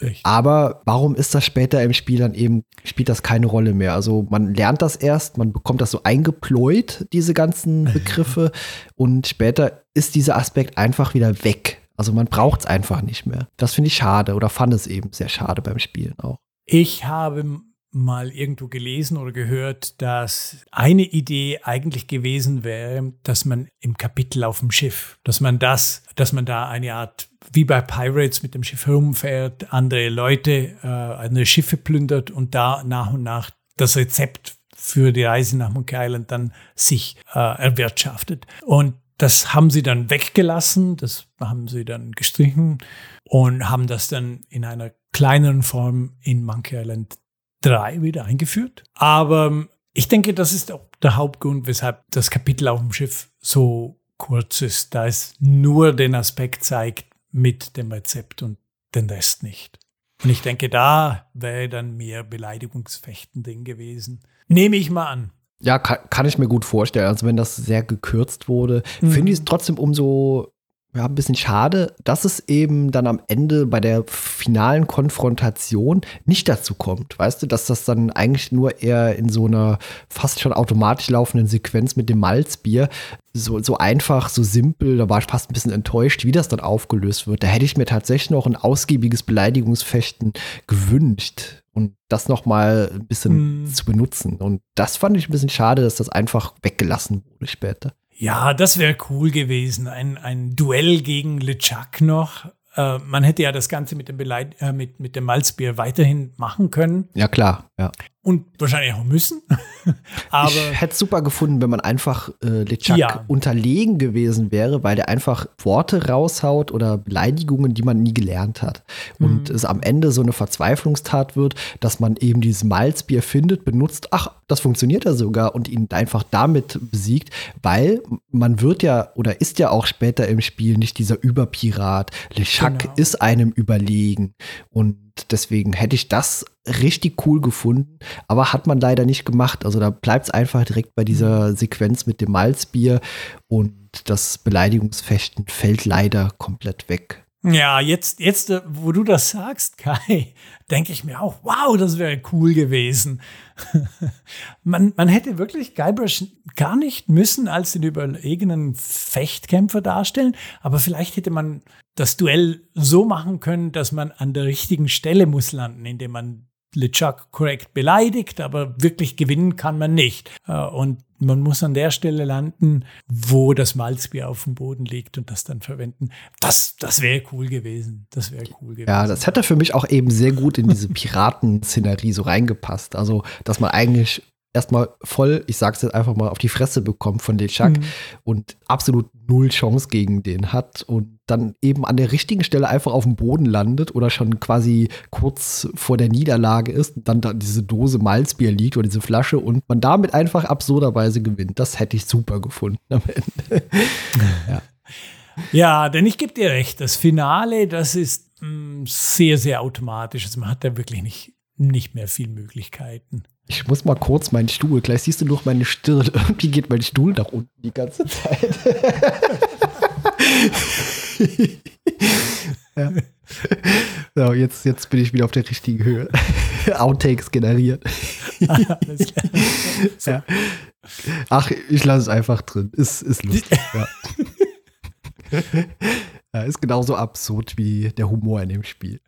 Echt? Aber warum ist das später im Spiel dann eben, spielt das keine Rolle mehr? Also man lernt das erst, man bekommt das so eingepläut, diese ganzen Begriffe, und später ist dieser Aspekt einfach wieder weg. Also man braucht es einfach nicht mehr. Das finde ich schade oder fand es eben sehr schade beim Spielen auch. Ich habe mal irgendwo gelesen oder gehört, dass eine Idee eigentlich gewesen wäre, dass man im Kapitel auf dem Schiff, dass man das, dass man da eine Art wie bei Pirates mit dem Schiff herumfährt, andere Leute, äh, andere Schiffe plündert und da nach und nach das Rezept für die Reise nach Monkey Island dann sich äh, erwirtschaftet. Und das haben sie dann weggelassen, das haben sie dann gestrichen und haben das dann in einer kleineren Form in Monkey Island 3 wieder eingeführt. Aber ähm, ich denke, das ist auch der Hauptgrund, weshalb das Kapitel auf dem Schiff so kurz ist, da es nur den Aspekt zeigt mit dem Rezept und den Rest nicht. Und ich denke, da wäre dann mehr Beleidigungsfechten drin gewesen. Nehme ich mal an. Ja, kann, kann, ich mir gut vorstellen. Also wenn das sehr gekürzt wurde, mhm. finde ich es trotzdem umso ja, ein bisschen schade, dass es eben dann am Ende bei der finalen Konfrontation nicht dazu kommt. Weißt du, dass das dann eigentlich nur eher in so einer fast schon automatisch laufenden Sequenz mit dem Malzbier so, so einfach, so simpel, da war ich fast ein bisschen enttäuscht, wie das dann aufgelöst wird. Da hätte ich mir tatsächlich noch ein ausgiebiges Beleidigungsfechten gewünscht und das noch mal ein bisschen mm. zu benutzen. Und das fand ich ein bisschen schade, dass das einfach weggelassen wurde später. Ja, das wäre cool gewesen. Ein, ein Duell gegen LeChuck noch. Äh, man hätte ja das Ganze mit dem, Beleit äh, mit, mit dem Malzbier weiterhin machen können. Ja, klar, ja und wahrscheinlich auch müssen. Aber ich hätte es super gefunden, wenn man einfach äh, LeChuck ja. unterlegen gewesen wäre, weil der einfach Worte raushaut oder Beleidigungen, die man nie gelernt hat. Und mhm. es am Ende so eine Verzweiflungstat wird, dass man eben dieses Malzbier findet, benutzt, ach, das funktioniert ja sogar und ihn einfach damit besiegt, weil man wird ja oder ist ja auch später im Spiel nicht dieser Überpirat. LeChuck genau. ist einem überlegen. Und deswegen hätte ich das richtig cool gefunden, aber hat man leider nicht gemacht. Also da bleibt es einfach direkt bei dieser Sequenz mit dem Malzbier und das Beleidigungsfechten fällt leider komplett weg. Ja, jetzt, jetzt, äh, wo du das sagst, Kai, denke ich mir auch, wow, das wäre cool gewesen. man, man hätte wirklich Guybrush gar nicht müssen als den überlegenen Fechtkämpfer darstellen, aber vielleicht hätte man das Duell so machen können, dass man an der richtigen Stelle muss landen, indem man LeChuck korrekt beleidigt, aber wirklich gewinnen kann man nicht. Äh, und man muss an der Stelle landen, wo das Malzbier auf dem Boden liegt und das dann verwenden. Das, das wäre cool gewesen. Das wäre cool gewesen. Ja, das hätte für mich auch eben sehr gut in diese Piratenszenerie so reingepasst. Also, dass man eigentlich erstmal voll, ich sag's jetzt einfach mal, auf die Fresse bekommt von LeChuck mhm. und absolut null Chance gegen den hat und dann eben an der richtigen Stelle einfach auf dem Boden landet oder schon quasi kurz vor der Niederlage ist und dann da diese Dose Malzbier liegt oder diese Flasche und man damit einfach absurderweise gewinnt. Das hätte ich super gefunden am Ende. ja. ja, denn ich gebe dir recht, das Finale, das ist mh, mm, sehr, sehr automatisch. Also man hat da wirklich nicht, nicht mehr viel Möglichkeiten. Ich muss mal kurz meinen Stuhl. Gleich siehst du noch meine Stirn. Irgendwie geht mein Stuhl nach unten die ganze Zeit. ja. So, jetzt, jetzt bin ich wieder auf der richtigen Höhe. Outtakes generiert. ja. Ach, ich lasse es einfach drin. Ist, ist lustig. Ja. ja, ist genauso absurd wie der Humor in dem Spiel.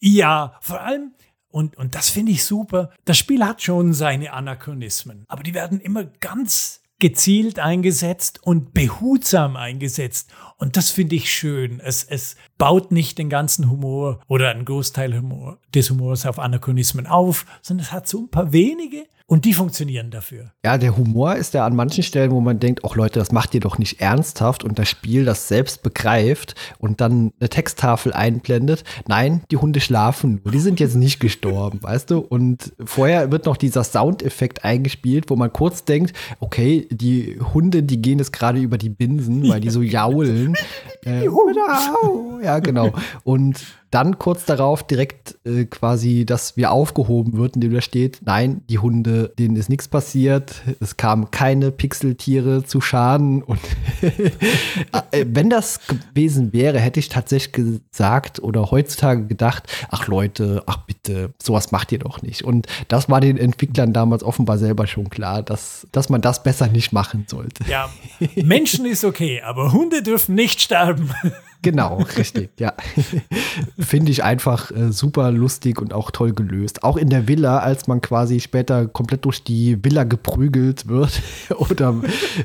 Ja, vor allem, und, und das finde ich super. Das Spiel hat schon seine Anachronismen, aber die werden immer ganz gezielt eingesetzt und behutsam eingesetzt. Und das finde ich schön. Es, es baut nicht den ganzen Humor oder einen Großteil Humor, des Humors auf Anachronismen auf, sondern es hat so ein paar wenige, und die funktionieren dafür. Ja, der Humor ist ja an manchen Stellen, wo man denkt, ach Leute, das macht ihr doch nicht ernsthaft und das Spiel das selbst begreift und dann eine Texttafel einblendet. Nein, die Hunde schlafen nur. Die sind jetzt nicht gestorben, weißt du? Und vorher wird noch dieser Soundeffekt eingespielt, wo man kurz denkt, okay, die Hunde, die gehen jetzt gerade über die Binsen, weil die so jaulen. äh, ja, genau. Und dann kurz darauf direkt äh, quasi, dass wir aufgehoben wird, indem da steht, nein, die Hunde, denen ist nichts passiert, es kamen keine Pixeltiere zu Schaden und äh, wenn das gewesen wäre, hätte ich tatsächlich gesagt oder heutzutage gedacht, ach Leute, ach bitte, sowas macht ihr doch nicht. Und das war den Entwicklern damals offenbar selber schon klar, dass, dass man das besser nicht machen sollte. Ja, Menschen ist okay, aber Hunde dürfen nicht sterben. Genau, richtig, ja. Finde ich einfach äh, super lustig und auch toll gelöst. Auch in der Villa, als man quasi später komplett durch die Villa geprügelt wird oder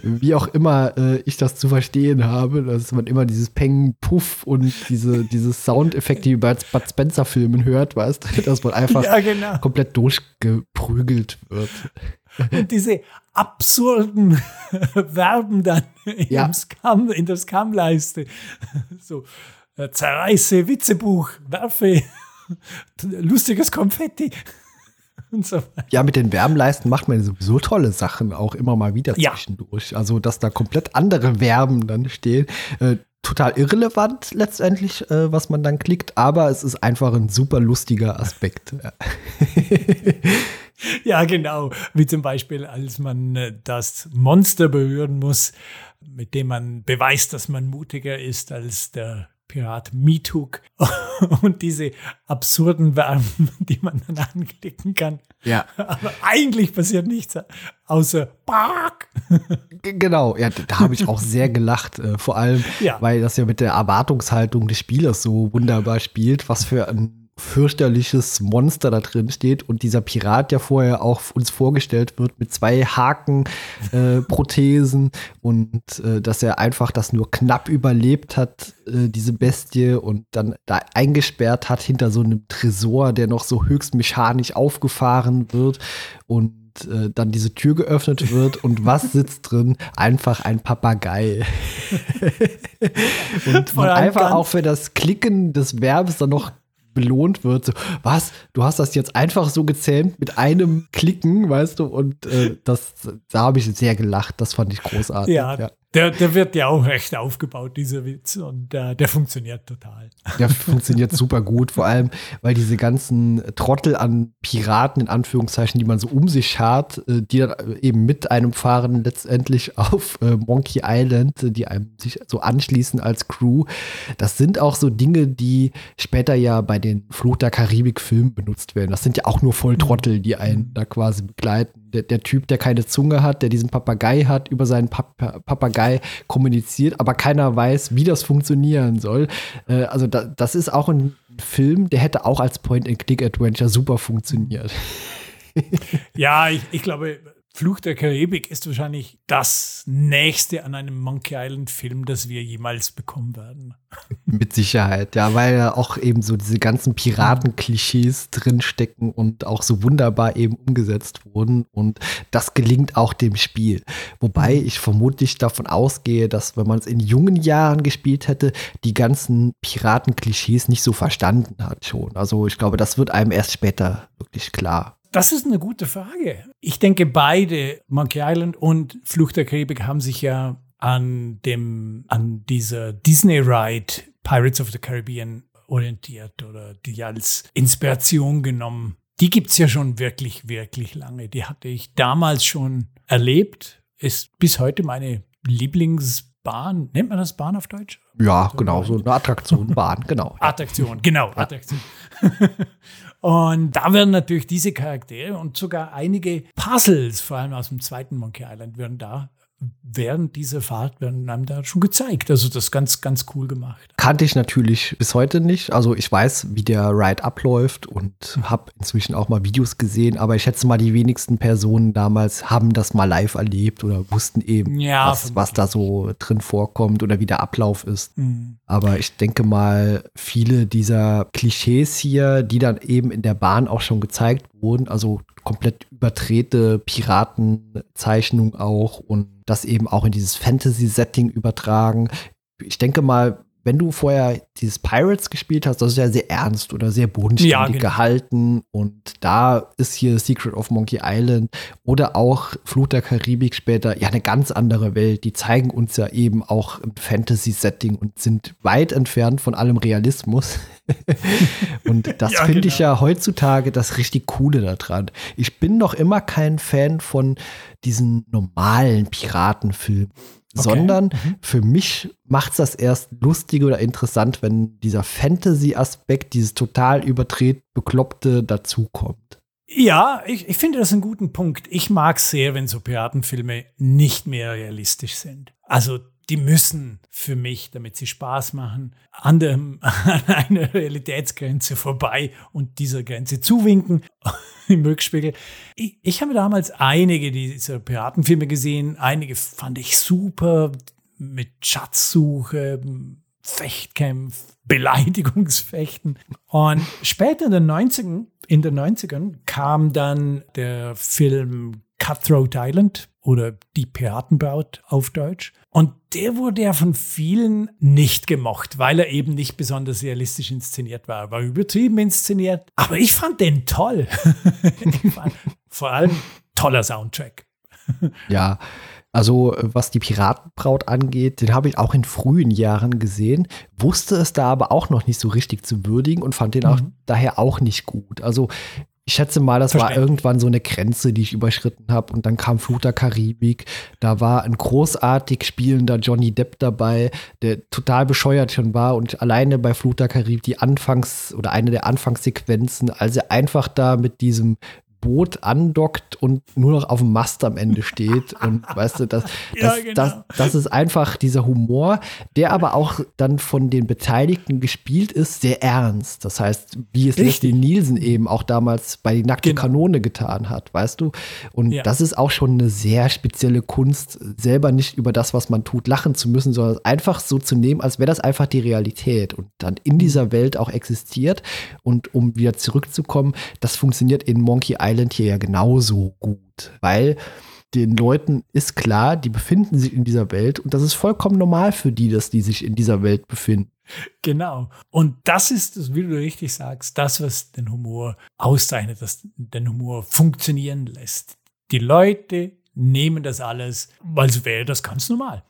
wie auch immer äh, ich das zu verstehen habe, dass man immer dieses Peng, Puff und diese, diese Soundeffekte, die bei Bud Spencer-Filmen hört, weißt du, dass man einfach ja, genau. komplett durchgeprügelt wird. Und diese absurden Verben dann ja. Scam, in der Scam-Leiste. So, äh, zerreiße Witzebuch, werfe lustiges Konfetti. Und so ja, mit den Werbenleisten macht man sowieso tolle Sachen auch immer mal wieder ja. zwischendurch. Also, dass da komplett andere Verben dann stehen. Äh, total irrelevant letztendlich, äh, was man dann klickt, aber es ist einfach ein super lustiger Aspekt. ja, genau. Wie zum Beispiel, als man äh, das Monster berühren muss, mit dem man beweist, dass man mutiger ist als der Pirat Mituk und diese absurden Verben, die man dann anklicken kann. Ja. Aber eigentlich passiert nichts außer Bark. Genau, ja, da habe ich auch sehr gelacht, äh, vor allem, ja. weil das ja mit der Erwartungshaltung des Spielers so wunderbar spielt, was für ein fürchterliches Monster da drin steht und dieser Pirat, der vorher auch uns vorgestellt wird mit zwei Hakenprothesen äh, und äh, dass er einfach das nur knapp überlebt hat, äh, diese Bestie und dann da eingesperrt hat hinter so einem Tresor, der noch so höchst mechanisch aufgefahren wird und äh, dann diese Tür geöffnet wird und was sitzt drin? Einfach ein Papagei. und einfach auch für das Klicken des Verbs dann noch belohnt wird. So, was? Du hast das jetzt einfach so gezähmt mit einem Klicken, weißt du? Und äh, das, da habe ich sehr gelacht. Das fand ich großartig. Ja, ja. Der, der wird ja auch recht aufgebaut, dieser Witz, und äh, der funktioniert total. Der funktioniert super gut, vor allem, weil diese ganzen Trottel an Piraten, in Anführungszeichen, die man so um sich schart, äh, die dann eben mit einem fahren letztendlich auf äh, Monkey Island, die einem sich so anschließen als Crew. Das sind auch so Dinge, die später ja bei den Fluch der Karibik-Filmen benutzt werden. Das sind ja auch nur Volltrottel, die einen da quasi begleiten der, der, Typ, der keine Zunge hat, der diesen Papagei hat, über seinen Pap Papagei kommuniziert, aber keiner weiß, wie das funktionieren soll. Äh, also da, das ist auch ein Film, der hätte auch als Point-and-Click-Adventure super funktioniert. ja, ich, ich glaube, Fluch der Karibik ist wahrscheinlich das nächste an einem Monkey Island Film, das wir jemals bekommen werden. Mit Sicherheit, ja, weil da auch eben so diese ganzen Piratenklischees drinstecken und auch so wunderbar eben umgesetzt wurden. Und das gelingt auch dem Spiel. Wobei ich vermutlich davon ausgehe, dass wenn man es in jungen Jahren gespielt hätte, die ganzen Piratenklischees nicht so verstanden hat schon. Also ich glaube, das wird einem erst später wirklich klar. Das ist eine gute Frage. Ich denke, beide, Monkey Island und Flucht der Karibik, haben sich ja an dem, an dieser Disney Ride Pirates of the Caribbean orientiert oder die als Inspiration genommen. Die gibt es ja schon wirklich, wirklich lange. Die hatte ich damals schon erlebt. Ist bis heute meine Lieblingsbahn. Nennt man das Bahn auf Deutsch? Ja, genau, so eine Attraktion, Bahn, genau. Attraktion, genau, Attraktion. Und da werden natürlich diese Charaktere und sogar einige Puzzles, vor allem aus dem zweiten Monkey Island, werden da während dieser Fahrt werden einem da schon gezeigt. Also das ist ganz, ganz cool gemacht. Kannte ich natürlich bis heute nicht. Also ich weiß, wie der Ride abläuft und habe inzwischen auch mal Videos gesehen, aber ich schätze mal, die wenigsten Personen damals haben das mal live erlebt oder wussten eben, ja, was, was da so drin vorkommt oder wie der Ablauf ist. Mhm. Aber ich denke mal, viele dieser Klischees hier, die dann eben in der Bahn auch schon gezeigt wurden, also komplett überdrehte Piratenzeichnung auch und das eben auch in dieses Fantasy-Setting übertragen. Ich denke mal, wenn du vorher dieses Pirates gespielt hast, das ist ja sehr ernst oder sehr bodenständig ja, genau. gehalten. Und da ist hier Secret of Monkey Island oder auch Flut der Karibik später ja eine ganz andere Welt. Die zeigen uns ja eben auch ein Fantasy-Setting und sind weit entfernt von allem Realismus. und das ja, finde genau. ich ja heutzutage das richtig Coole daran. Ich bin noch immer kein Fan von diesen normalen Piratenfilmen Okay. sondern mhm. für mich macht es das erst lustig oder interessant, wenn dieser Fantasy-Aspekt, dieses total überdreht Bekloppte dazukommt. Ja, ich, ich finde das einen guten Punkt. Ich mag sehr, wenn so Piratenfilme nicht mehr realistisch sind. Also die müssen für mich, damit sie Spaß machen, an, dem, an einer Realitätsgrenze vorbei und dieser Grenze zuwinken im Rückspiegel. Ich, ich habe damals einige dieser Piratenfilme gesehen. Einige fand ich super mit Schatzsuche, Fechtkämpfen, Beleidigungsfechten. Und später in den 90ern, in den 90ern kam dann der Film Cutthroat Island oder Die Piratenbraut auf Deutsch. Und der wurde ja von vielen nicht gemocht, weil er eben nicht besonders realistisch inszeniert war. Er war übertrieben inszeniert. Aber ich fand den toll. fand, vor allem toller Soundtrack. ja, also was die Piratenbraut angeht, den habe ich auch in frühen Jahren gesehen, wusste es da aber auch noch nicht so richtig zu würdigen und fand den auch mhm. daher auch nicht gut. Also ich schätze mal, das war irgendwann so eine Grenze, die ich überschritten habe. Und dann kam Flut der Karibik. Da war ein großartig spielender Johnny Depp dabei, der total bescheuert schon war. Und alleine bei Flut der Karibik die Anfangs- oder eine der Anfangssequenzen, als er einfach da mit diesem Boot andockt und nur noch auf dem Mast am Ende steht. Und weißt du, das, das, ja, genau. das, das ist einfach dieser Humor, der aber auch dann von den Beteiligten gespielt ist, sehr ernst. Das heißt, wie es Leslie Nielsen eben auch damals bei die nackte genau. Kanone getan hat, weißt du? Und ja. das ist auch schon eine sehr spezielle Kunst, selber nicht über das, was man tut, lachen zu müssen, sondern einfach so zu nehmen, als wäre das einfach die Realität und dann in dieser Welt auch existiert. Und um wieder zurückzukommen, das funktioniert in Monkey Island Island hier ja genauso gut, weil den Leuten ist klar, die befinden sich in dieser Welt und das ist vollkommen normal für die, dass die sich in dieser Welt befinden. Genau. Und das ist, wie du richtig sagst, das, was den Humor auszeichnet, das den Humor funktionieren lässt. Die Leute nehmen das alles, weil so wäre das ganz normal.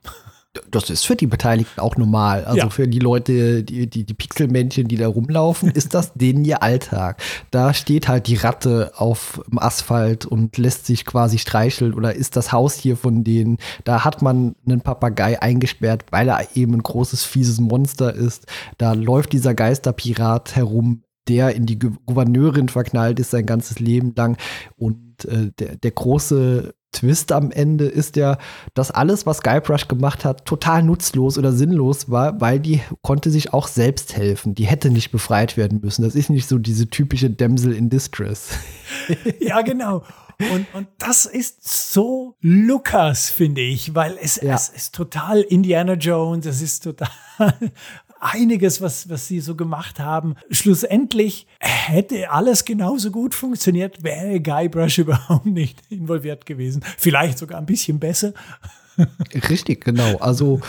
Das ist für die Beteiligten auch normal. Also ja. für die Leute, die, die, die Pixelmännchen, die da rumlaufen, ist das denen ihr Alltag. Da steht halt die Ratte auf dem Asphalt und lässt sich quasi streicheln oder ist das Haus hier von denen. Da hat man einen Papagei eingesperrt, weil er eben ein großes, fieses Monster ist. Da läuft dieser Geisterpirat herum, der in die Gouverneurin verknallt ist sein ganzes Leben lang. Und äh, der, der große Twist am Ende ist ja, dass alles, was Guybrush gemacht hat, total nutzlos oder sinnlos war, weil die konnte sich auch selbst helfen. Die hätte nicht befreit werden müssen. Das ist nicht so diese typische Damsel in Distress. ja, genau. Und, und das ist so Lukas, finde ich, weil es, ja. es ist total Indiana Jones, es ist total einiges, was, was sie so gemacht haben. Schlussendlich hätte alles genauso gut funktioniert, wäre Guybrush überhaupt nicht involviert gewesen. Vielleicht sogar ein bisschen besser. Richtig, genau. Also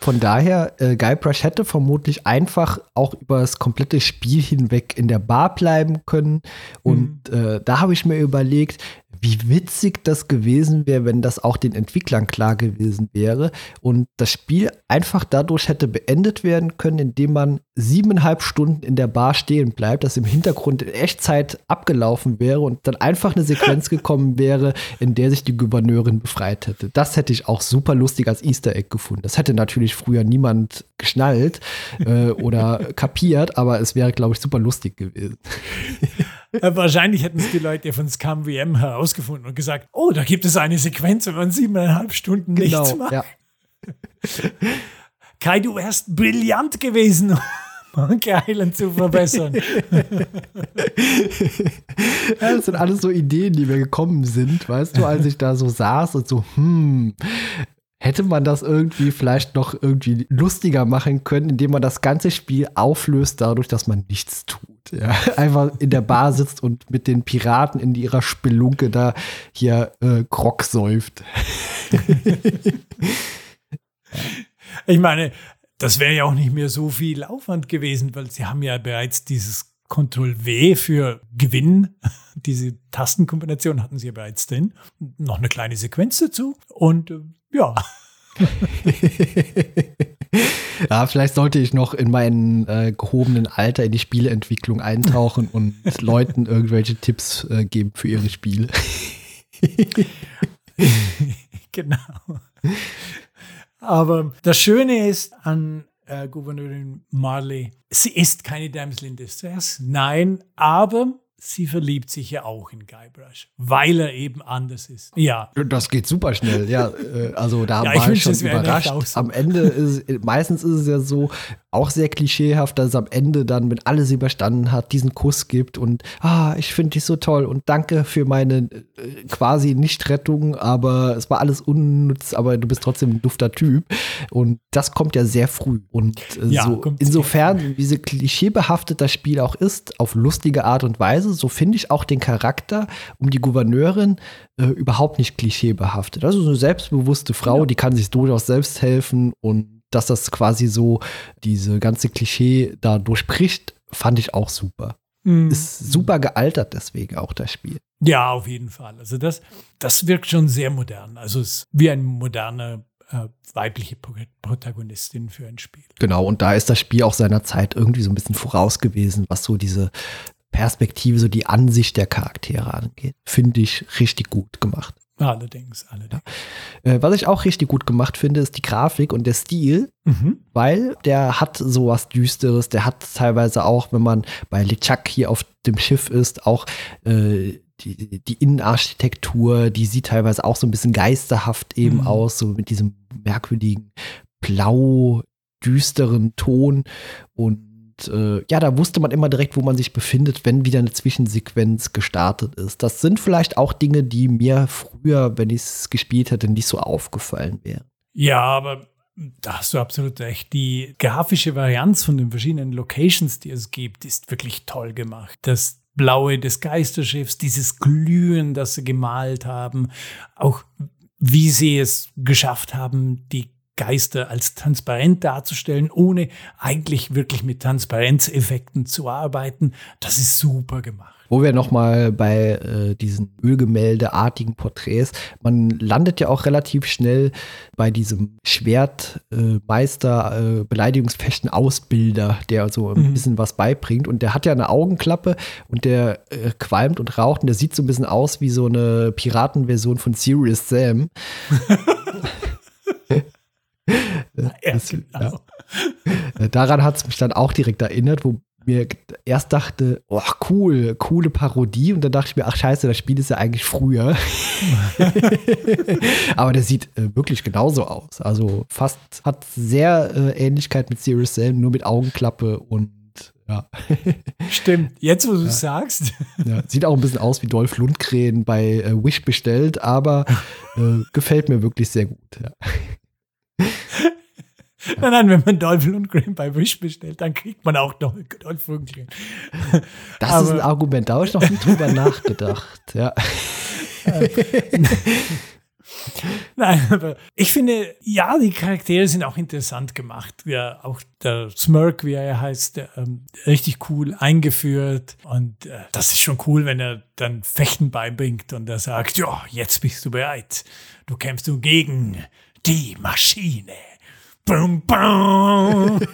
von daher, äh, Guybrush hätte vermutlich einfach auch über das komplette Spiel hinweg in der Bar bleiben können. Und mhm. äh, da habe ich mir überlegt, wie witzig das gewesen wäre, wenn das auch den Entwicklern klar gewesen wäre und das Spiel einfach dadurch hätte beendet werden können, indem man siebeneinhalb Stunden in der Bar stehen bleibt, dass im Hintergrund in Echtzeit abgelaufen wäre und dann einfach eine Sequenz gekommen wäre, in der sich die Gouverneurin befreit hätte. Das hätte ich auch super lustig als Easter Egg gefunden. Das hätte natürlich früher niemand geschnallt äh, oder kapiert, aber es wäre, glaube ich, super lustig gewesen. Äh, wahrscheinlich hätten es die Leute von ScumVM herausgefunden und gesagt, oh, da gibt es eine Sequenz, wenn man siebeneinhalb Stunden genau, nichts macht. Ja. Kai, du wärst brillant gewesen. Monkey Island zu verbessern. ja, das sind alles so Ideen, die mir gekommen sind, weißt du, als ich da so saß und so, hm, hätte man das irgendwie vielleicht noch irgendwie lustiger machen können, indem man das ganze Spiel auflöst, dadurch, dass man nichts tut. Ja, einfach in der Bar sitzt und mit den Piraten in ihrer Spelunke da hier äh, Grog säuft. ich meine, das wäre ja auch nicht mehr so viel Aufwand gewesen, weil sie haben ja bereits dieses Ctrl-W für Gewinn. Diese Tastenkombination hatten sie ja bereits drin. Noch eine kleine Sequenz dazu. Und äh, ja. ja, vielleicht sollte ich noch in meinem äh, gehobenen Alter in die Spieleentwicklung eintauchen und Leuten irgendwelche Tipps äh, geben für ihre Spiele. genau. Aber das Schöne ist an äh, Gouverneurin Marley, sie ist keine Damsel in Distress, nein, aber sie verliebt sich ja auch in Guybrush, weil er eben anders ist. Ja. Das geht super schnell, ja. Äh, also da ja, war ich schon überrascht. So. Am Ende ist meistens ist es ja so, auch sehr klischeehaft, dass es am Ende dann, wenn alles überstanden hat, diesen Kuss gibt und ah, ich finde dich so toll und danke für meine äh, quasi Nicht-Rettung, aber es war alles unnütz, aber du bist trotzdem ein dufter Typ. Und das kommt ja sehr früh. Und äh, ja, so insofern, wie so klischeebehaftet das Spiel auch ist, auf lustige Art und Weise, so finde ich auch den Charakter um die Gouverneurin äh, überhaupt nicht klischeebehaftet. Also so eine selbstbewusste Frau, ja. die kann sich durchaus selbst helfen und dass das quasi so diese ganze Klischee da durchbricht, fand ich auch super. Mhm. Ist super gealtert deswegen auch das Spiel. Ja, auf jeden Fall. Also das, das wirkt schon sehr modern. Also es ist wie eine moderne äh, weibliche Protagonistin für ein Spiel. Genau, und da ist das Spiel auch seiner Zeit irgendwie so ein bisschen voraus gewesen, was so diese Perspektive, so die Ansicht der Charaktere angeht. Finde ich richtig gut gemacht. Allerdings, allerdings. Ja. Äh, was ich auch richtig gut gemacht finde, ist die Grafik und der Stil, mhm. weil der hat sowas Düsteres. Der hat teilweise auch, wenn man bei LeChuck hier auf dem Schiff ist, auch äh, die, die Innenarchitektur, die sieht teilweise auch so ein bisschen geisterhaft eben mhm. aus, so mit diesem merkwürdigen blau düsteren Ton und äh, ja, da wusste man immer direkt, wo man sich befindet, wenn wieder eine Zwischensequenz gestartet ist. Das sind vielleicht auch Dinge, die mir früher, wenn ich es gespielt hätte, nicht so aufgefallen wären. Ja, aber da hast du absolut recht. Die grafische Varianz von den verschiedenen Locations, die es gibt, ist wirklich toll gemacht. Das Blaue des Geisterschiffs, dieses Glühen, das sie gemalt haben, auch wie sie es geschafft haben, die Geister als transparent darzustellen, ohne eigentlich wirklich mit Transparenzeffekten zu arbeiten. Das ist super gemacht. Wo wir nochmal bei äh, diesen Ölgemäldeartigen Porträts, man landet ja auch relativ schnell bei diesem Schwertmeister, äh, äh, Beleidigungsfechten Ausbilder, der so ein mhm. bisschen was beibringt. Und der hat ja eine Augenklappe und der äh, qualmt und raucht und der sieht so ein bisschen aus wie so eine Piratenversion von Serious Sam. ja, das, genau. ja. Äh, daran hat es mich dann auch direkt erinnert, wo mir erst dachte, oh, cool, coole Parodie. Und dann dachte ich mir, ach scheiße, das Spiel ist ja eigentlich früher. Aber der sieht äh, wirklich genauso aus. Also fast hat sehr äh, Ähnlichkeit mit Serious Sam, nur mit Augenklappe und ja. Stimmt, jetzt wo du ja. sagst. Ja, sieht auch ein bisschen aus wie Dolph Lundgren bei äh, Wish bestellt, aber äh, gefällt mir wirklich sehr gut. Ja. Nein, nein, wenn man Dolph Lundgren bei Wish bestellt, dann kriegt man auch noch Dolph Lundgren. Das aber, ist ein Argument, da habe ich noch nie drüber nachgedacht. Ja. Nein, aber ich finde, ja, die Charaktere sind auch interessant gemacht. Ja, auch der Smirk, wie er heißt, ähm, richtig cool eingeführt. Und äh, das ist schon cool, wenn er dann Fechten beibringt und er sagt, ja, jetzt bist du bereit. Du kämpfst du gegen die Maschine.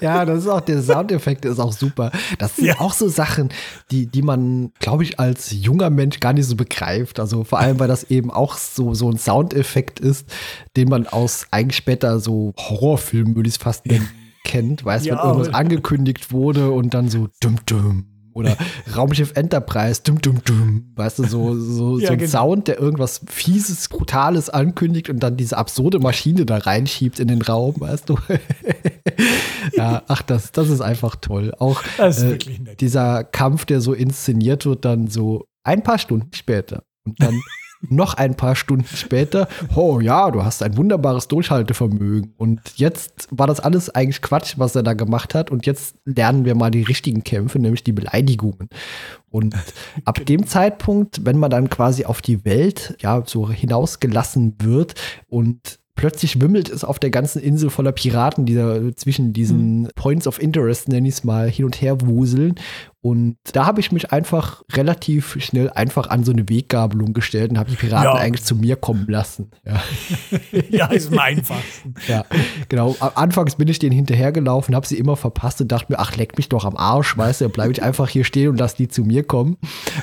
Ja, das ist auch, der Soundeffekt ist auch super. Das sind ja. auch so Sachen, die, die man, glaube ich, als junger Mensch gar nicht so begreift. Also vor allem, weil das eben auch so, so ein Soundeffekt ist, den man aus eigentlich später so Horrorfilmen, würde ich es fast nennen, kennt, weil es ja, wenn irgendwas angekündigt wurde und dann so dumm dumm oder Raumschiff Enterprise, dum, dum, dum. Weißt du, so, so, ja, so ein genau. Sound, der irgendwas Fieses, Brutales ankündigt und dann diese absurde Maschine da reinschiebt in den Raum, weißt du? ja, ach, das, das ist einfach toll. Auch äh, dieser Kampf, der so inszeniert wird, dann so ein paar Stunden später. Und dann noch ein paar Stunden später, oh ja, du hast ein wunderbares Durchhaltevermögen. Und jetzt war das alles eigentlich Quatsch, was er da gemacht hat. Und jetzt lernen wir mal die richtigen Kämpfe, nämlich die Beleidigungen. Und ab dem Zeitpunkt, wenn man dann quasi auf die Welt ja so hinausgelassen wird und plötzlich wimmelt es auf der ganzen Insel voller Piraten, die da zwischen diesen mhm. Points of Interest, nenne ich es mal, hin und her wuseln. Und da habe ich mich einfach relativ schnell einfach an so eine Weggabelung gestellt und habe die Piraten ja. eigentlich zu mir kommen lassen. Ja, ja ist am einfachsten. ja, genau. Anfangs bin ich denen hinterhergelaufen, habe sie immer verpasst und dachte mir, ach, leck mich doch am Arsch, weißt du, dann bleibe ich einfach hier stehen und lass die zu mir kommen.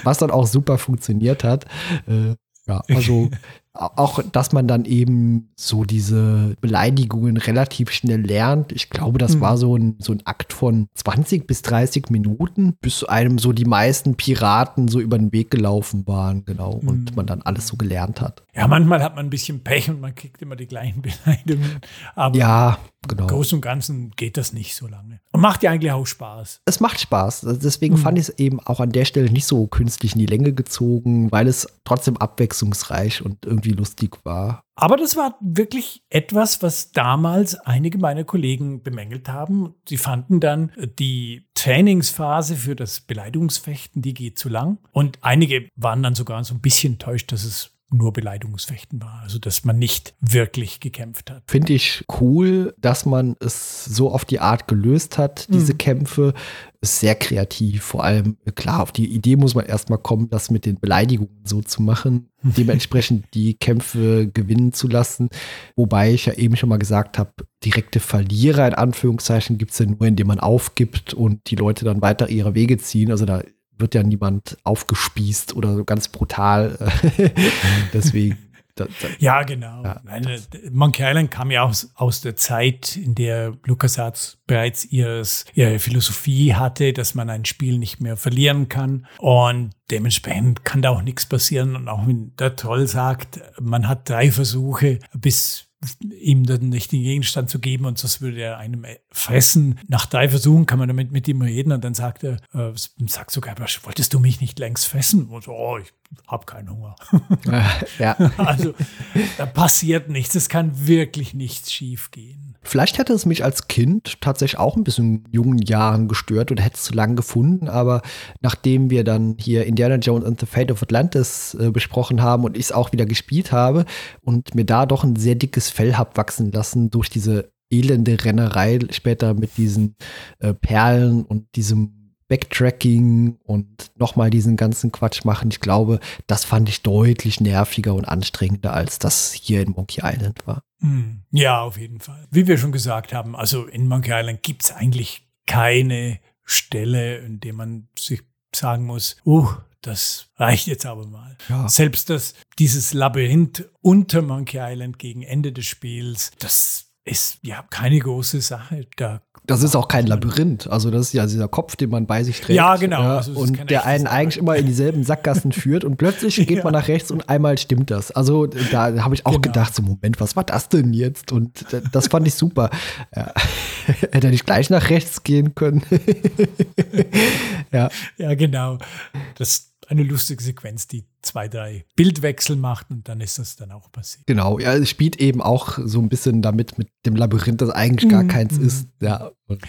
Was dann auch super funktioniert hat. Äh, ja, also auch, dass man dann eben so diese Beleidigungen relativ schnell lernt. Ich glaube, das mhm. war so ein, so ein Akt von 20 bis 30 Minuten, bis einem so die meisten Piraten so über den Weg gelaufen waren, genau, mhm. und man dann alles so gelernt hat. Ja, manchmal hat man ein bisschen Pech und man kriegt immer die gleichen Beleidigungen. Aber ja, genau. im Großen und Ganzen geht das nicht so lange. Und macht ja eigentlich auch Spaß. Es macht Spaß. Deswegen mhm. fand ich es eben auch an der Stelle nicht so künstlich in die Länge gezogen, weil es trotzdem abwechslungsreich und irgendwie lustig war. Aber das war wirklich etwas, was damals einige meiner Kollegen bemängelt haben. Sie fanden dann die Trainingsphase für das Beleidigungsfechten, die geht zu lang. Und einige waren dann sogar so ein bisschen enttäuscht, dass es nur Beleidigungsfechten war, also dass man nicht wirklich gekämpft hat. Finde ich cool, dass man es so auf die Art gelöst hat, diese mhm. Kämpfe. Ist sehr kreativ, vor allem, klar, auf die Idee muss man erstmal kommen, das mit den Beleidigungen so zu machen, dementsprechend die Kämpfe gewinnen zu lassen. Wobei ich ja eben schon mal gesagt habe, direkte Verlierer in Anführungszeichen gibt es ja nur, indem man aufgibt und die Leute dann weiter ihre Wege ziehen. Also da wird ja niemand aufgespießt oder so ganz brutal. Deswegen. Da, da, ja, genau. Ja, Meine, Monkey Island kam ja aus, aus der Zeit, in der LucasArts bereits ihres, ihre Philosophie hatte, dass man ein Spiel nicht mehr verlieren kann. Und dementsprechend kann da auch nichts passieren. Und auch wenn der Troll sagt, man hat drei Versuche, bis ihm den richtigen Gegenstand zu geben und das würde er einem fressen. Nach drei Versuchen kann man damit mit ihm reden und dann sagt er, äh, sagt sogar, wolltest du mich nicht längst fressen? Und so, oh, ich habe keinen Hunger. ja. Also da passiert nichts, es kann wirklich nichts schief gehen. Vielleicht hätte es mich als Kind tatsächlich auch ein bisschen in jungen Jahren gestört oder hätte es zu lang gefunden, aber nachdem wir dann hier Indiana Jones and the Fate of Atlantis äh, besprochen haben und ich es auch wieder gespielt habe und mir da doch ein sehr dickes Fell hab wachsen lassen durch diese elende Rennerei später mit diesen äh, Perlen und diesem Backtracking und nochmal diesen ganzen Quatsch machen. Ich glaube, das fand ich deutlich nerviger und anstrengender, als das hier in Monkey Island war. Hm. Ja, auf jeden Fall. Wie wir schon gesagt haben, also in Monkey Island gibt es eigentlich keine Stelle, in der man sich sagen muss, uh, das reicht jetzt aber mal. Ja. Selbst das, dieses Labyrinth unter Monkey Island gegen Ende des Spiels, das ist ja keine große Sache. Da das ist auch kein Labyrinth. Also, das ist ja dieser Kopf, den man bei sich trägt. Ja, genau. Ja, also und der einen eigentlich immer in dieselben Sackgassen führt und plötzlich geht ja. man nach rechts und einmal stimmt das. Also, da habe ich auch genau. gedacht, so, Moment, was war das denn jetzt? Und das fand ich super. Ja. Hätte er nicht gleich nach rechts gehen können. ja. Ja, genau. Das, eine lustige Sequenz, die zwei, drei Bildwechsel macht und dann ist das dann auch passiert. Genau, ja, es spielt eben auch so ein bisschen damit mit dem Labyrinth, das eigentlich gar mm, keins mm. ist. Ja, und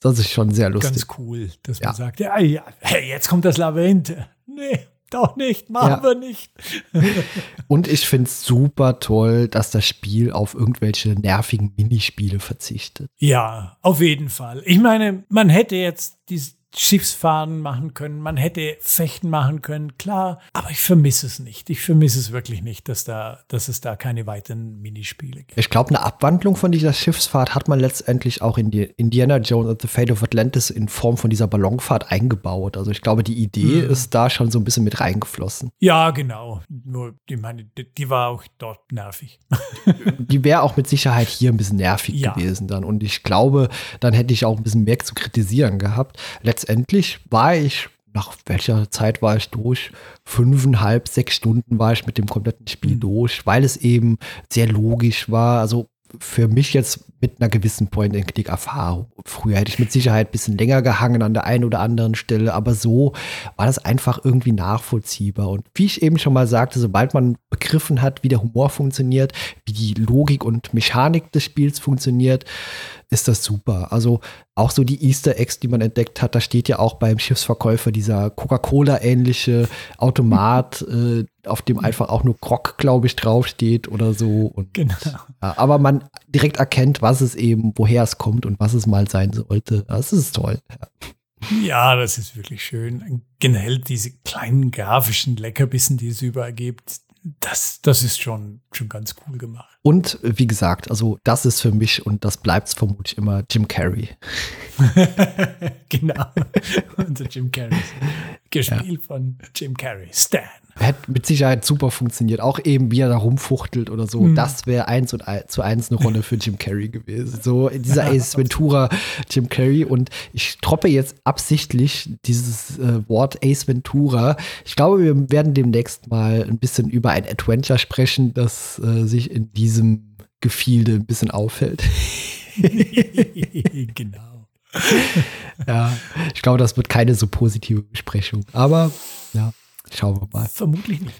das ist schon sehr lustig. Ganz cool, dass man sagt, ja, ja, hey, jetzt kommt das Labyrinth. Nee, doch nicht, machen ja. wir nicht. und ich finde es super toll, dass das Spiel auf irgendwelche nervigen Minispiele verzichtet. Ja, auf jeden Fall. Ich meine, man hätte jetzt dieses Schiffsfahren machen können, man hätte Fechten machen können, klar, aber ich vermisse es nicht. Ich vermisse es wirklich nicht, dass, da, dass es da keine weiteren Minispiele gibt. Ich glaube, eine Abwandlung von dieser Schiffsfahrt hat man letztendlich auch in die Indiana Jones and the Fate of Atlantis in Form von dieser Ballonfahrt eingebaut. Also ich glaube, die Idee mhm. ist da schon so ein bisschen mit reingeflossen. Ja, genau. Nur, ich meine, die, war auch dort nervig. die wäre auch mit Sicherheit hier ein bisschen nervig ja. gewesen dann. Und ich glaube, dann hätte ich auch ein bisschen mehr zu kritisieren gehabt. Letztendlich letztendlich war ich, nach welcher Zeit war ich durch? Fünfeinhalb, sechs Stunden war ich mit dem kompletten Spiel mhm. durch, weil es eben sehr logisch war. Also für mich jetzt mit einer gewissen Point-and-Click-Erfahrung. Früher hätte ich mit Sicherheit ein bisschen länger gehangen an der einen oder anderen Stelle, aber so war das einfach irgendwie nachvollziehbar. Und wie ich eben schon mal sagte, sobald man begriffen hat, wie der Humor funktioniert, wie die Logik und Mechanik des Spiels funktioniert, ist das super. Also auch so die Easter Eggs, die man entdeckt hat, da steht ja auch beim Schiffsverkäufer dieser Coca-Cola-ähnliche Automat, äh, auf dem einfach auch nur Grog, glaube ich, draufsteht oder so. Und, genau. Ja, aber man direkt erkennt, was es eben, woher es kommt und was es mal sein sollte. Das ist toll. Ja. ja das ist wirklich schön. Generell diese kleinen grafischen Leckerbissen, die es überall gibt, das, das ist schon, schon ganz cool gemacht. Und wie gesagt, also das ist für mich und das bleibt vermutlich immer Jim Carrey. genau. Unser Jim Carrey. Gespielt ja. von Jim Carrey. Stan. Hätte mit Sicherheit super funktioniert. Auch eben, wie er da rumfuchtelt oder so. Mhm. Das wäre eins und ein, zu eins eine Rolle für Jim Carrey gewesen. So dieser Ace Ventura Jim Carrey. Und ich troppe jetzt absichtlich dieses äh, Wort Ace Ventura. Ich glaube, wir werden demnächst mal ein bisschen über ein Adventure sprechen, das äh, sich in diesem Gefilde ein bisschen auffällt. genau. ja, ich glaube, das wird keine so positive Besprechung. Aber ja. Schauen wir mal. Vermutlich nicht.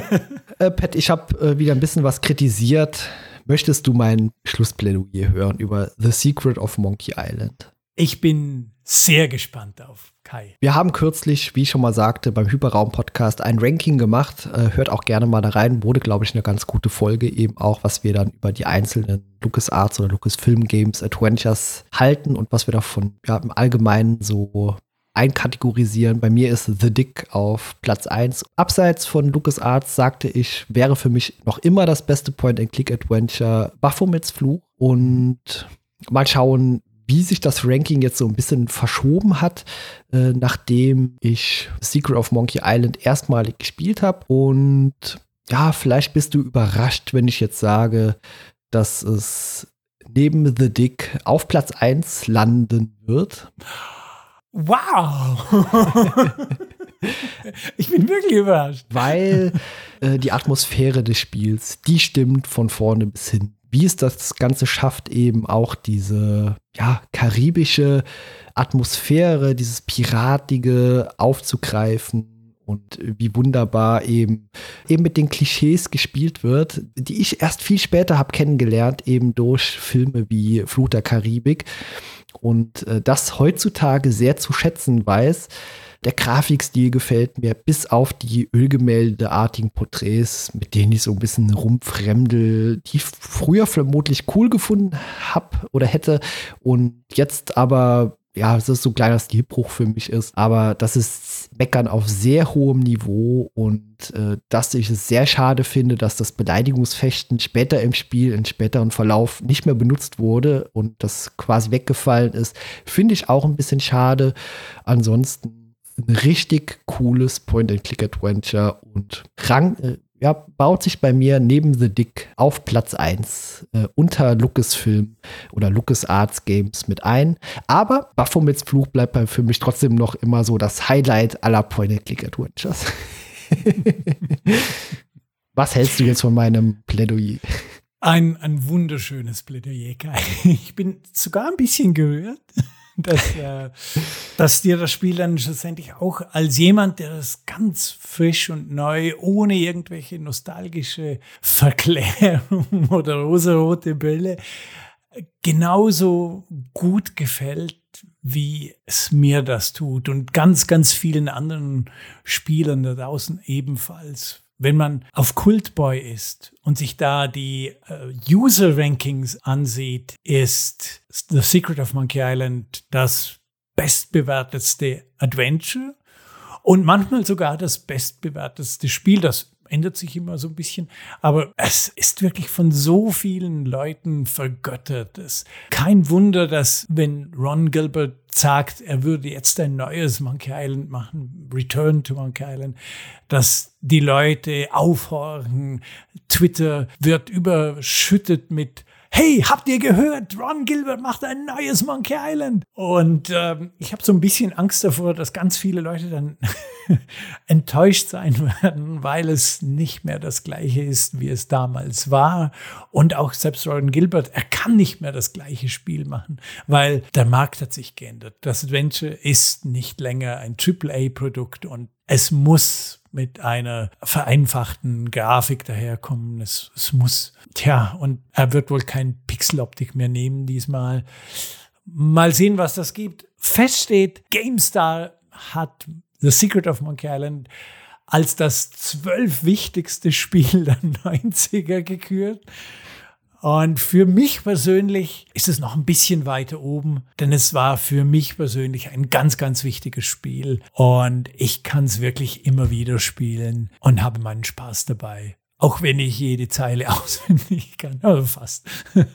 äh, Pat, ich habe äh, wieder ein bisschen was kritisiert. Möchtest du mein Schlussplädoyer hören über The Secret of Monkey Island? Ich bin sehr gespannt auf Kai. Wir haben kürzlich, wie ich schon mal sagte, beim Hyperraum-Podcast ein Ranking gemacht. Äh, hört auch gerne mal da rein. Wurde, glaube ich, eine ganz gute Folge, eben auch, was wir dann über die einzelnen LucasArts oder Lucasfilm Games Adventures halten und was wir davon ja, im Allgemeinen so einkategorisieren. Bei mir ist The Dick auf Platz 1. Abseits von LucasArts sagte ich, wäre für mich noch immer das beste Point-and-Click-Adventure Baphomets Fluch. Und mal schauen, wie sich das Ranking jetzt so ein bisschen verschoben hat, äh, nachdem ich Secret of Monkey Island erstmalig gespielt habe. Und ja, vielleicht bist du überrascht, wenn ich jetzt sage, dass es neben The Dick auf Platz 1 landen wird. Wow! ich bin wirklich überrascht. Weil äh, die Atmosphäre des Spiels, die stimmt von vorne bis hin. Wie es das Ganze schafft, eben auch diese ja, karibische Atmosphäre, dieses Piratige aufzugreifen und wie wunderbar eben eben mit den Klischees gespielt wird, die ich erst viel später habe kennengelernt, eben durch Filme wie Flut der Karibik und äh, das heutzutage sehr zu schätzen weiß. Der Grafikstil gefällt mir, bis auf die Ölgemäldeartigen Porträts, mit denen ich so ein bisschen rumfremdel, die ich früher vermutlich cool gefunden habe oder hätte und jetzt aber ja, es ist so ein kleiner Stilbruch für mich ist, aber das ist Meckern auf sehr hohem Niveau und äh, dass ich es sehr schade finde, dass das Beleidigungsfechten später im Spiel, im späteren Verlauf nicht mehr benutzt wurde und das quasi weggefallen ist, finde ich auch ein bisschen schade. Ansonsten ein richtig cooles Point-and-Click-Adventure und rang, äh, ja, baut sich bei mir neben The Dick auf Platz 1 äh, unter Lucasfilm oder LucasArts Games mit ein. Aber Baphomets Fluch bleibt für mich trotzdem noch immer so das Highlight aller Point-and-Click-Adventures. Was hältst du jetzt von meinem Plädoyer? Ein, ein wunderschönes Plädoyer, Kai. Ich bin sogar ein bisschen gerührt dass, äh, dass dir das Spiel dann schlussendlich auch als jemand, der das ganz frisch und neu, ohne irgendwelche nostalgische Verklärung oder rosarote Brille, genauso gut gefällt, wie es mir das tut. Und ganz, ganz vielen anderen Spielern da draußen ebenfalls wenn man auf Cultboy ist und sich da die äh, User-Rankings ansieht, ist The Secret of Monkey Island das bestbewertetste Adventure und manchmal sogar das bestbewertetste Spiel, das ändert sich immer so ein bisschen. Aber es ist wirklich von so vielen Leuten vergöttert. Es kein Wunder, dass wenn Ron Gilbert sagt, er würde jetzt ein neues Monkey Island machen, Return to Monkey Island, dass die Leute aufhorchen. Twitter wird überschüttet mit hey, habt ihr gehört, Ron Gilbert macht ein neues Monkey Island. Und ähm, ich habe so ein bisschen Angst davor, dass ganz viele Leute dann enttäuscht sein werden, weil es nicht mehr das gleiche ist, wie es damals war. Und auch selbst Ron Gilbert, er kann nicht mehr das gleiche Spiel machen, weil der Markt hat sich geändert. Das Adventure ist nicht länger ein AAA-Produkt und es muss mit einer vereinfachten Grafik daherkommen. Es, es muss, tja, und er wird wohl kein Pixeloptik mehr nehmen diesmal. Mal sehen, was das gibt. Fest steht, GameStar hat The Secret of Monkey Island als das zwölf wichtigste Spiel der 90er gekürt. Und für mich persönlich ist es noch ein bisschen weiter oben, denn es war für mich persönlich ein ganz, ganz wichtiges Spiel. Und ich kann es wirklich immer wieder spielen und habe meinen Spaß dabei. Auch wenn ich jede Zeile auswendig kann, also fast.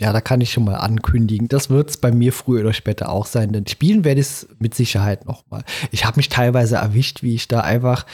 Ja, da kann ich schon mal ankündigen. Das wird es bei mir früher oder später auch sein, denn spielen werde ich es mit Sicherheit noch mal. Ich habe mich teilweise erwischt, wie ich da einfach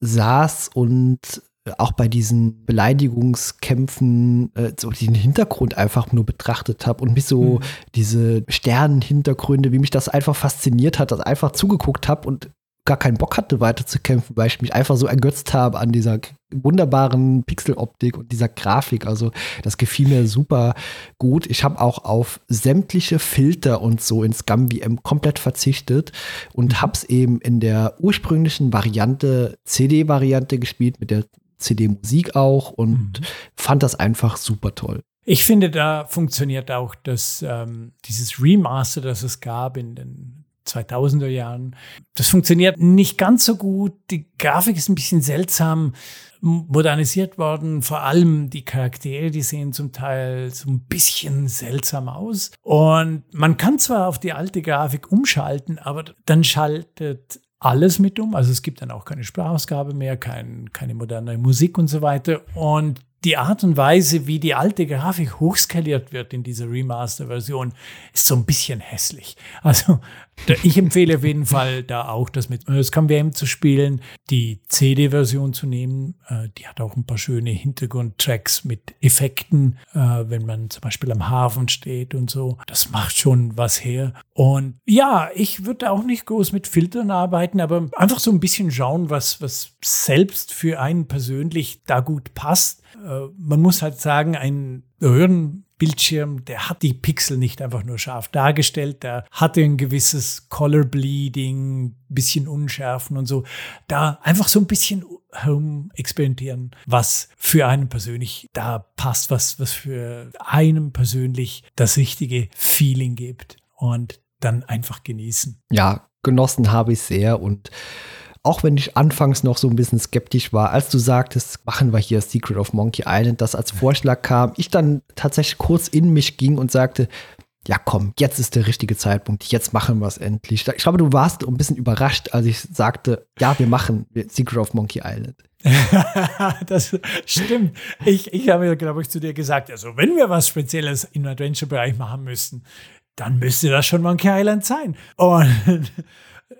saß und auch bei diesen Beleidigungskämpfen äh, so den Hintergrund einfach nur betrachtet habe und mich so mhm. diese Sternenhintergründe, wie mich das einfach fasziniert hat, das einfach zugeguckt habe und gar keinen Bock hatte, weiter zu kämpfen, weil ich mich einfach so ergötzt habe an dieser wunderbaren Pixeloptik und dieser Grafik. Also das gefiel mir super gut. Ich habe auch auf sämtliche Filter und so in Scum VM komplett verzichtet und mhm. habe es eben in der ursprünglichen Variante, CD-Variante gespielt mit der CD-Musik auch und mhm. fand das einfach super toll. Ich finde, da funktioniert auch das, ähm, dieses Remaster, das es gab in den 2000er Jahren. Das funktioniert nicht ganz so gut. Die Grafik ist ein bisschen seltsam modernisiert worden. Vor allem die Charaktere, die sehen zum Teil so ein bisschen seltsam aus. Und man kann zwar auf die alte Grafik umschalten, aber dann schaltet alles mit um. Also es gibt dann auch keine Sprachausgabe mehr, kein, keine moderne Musik und so weiter. Und die Art und Weise, wie die alte Grafik hochskaliert wird in dieser Remaster-Version, ist so ein bisschen hässlich. Also ich empfehle auf jeden Fall da auch das mit Scum WM zu spielen, die CD-Version zu nehmen. Äh, die hat auch ein paar schöne Hintergrundtracks mit Effekten, äh, wenn man zum Beispiel am Hafen steht und so. Das macht schon was her. Und ja, ich würde auch nicht groß mit Filtern arbeiten, aber einfach so ein bisschen schauen, was, was selbst für einen persönlich da gut passt. Äh, man muss halt sagen, ein Röhrenbildschirm, der hat die Pixel nicht einfach nur scharf dargestellt, der hatte ein gewisses Color Bleeding, bisschen Unschärfen und so. Da einfach so ein bisschen herum experimentieren, was für einen persönlich da passt, was, was für einen persönlich das richtige Feeling gibt und dann einfach genießen. Ja, genossen habe ich sehr und auch wenn ich anfangs noch so ein bisschen skeptisch war, als du sagtest, machen wir hier Secret of Monkey Island, das als Vorschlag kam, ich dann tatsächlich kurz in mich ging und sagte, ja komm, jetzt ist der richtige Zeitpunkt, jetzt machen wir es endlich. Ich glaube, du warst ein bisschen überrascht, als ich sagte, ja, wir machen Secret of Monkey Island. das stimmt. Ich, ich habe, glaube ich, zu dir gesagt, also wenn wir was Spezielles im Adventure-Bereich machen müssten, dann müsste das schon Monkey Island sein. Und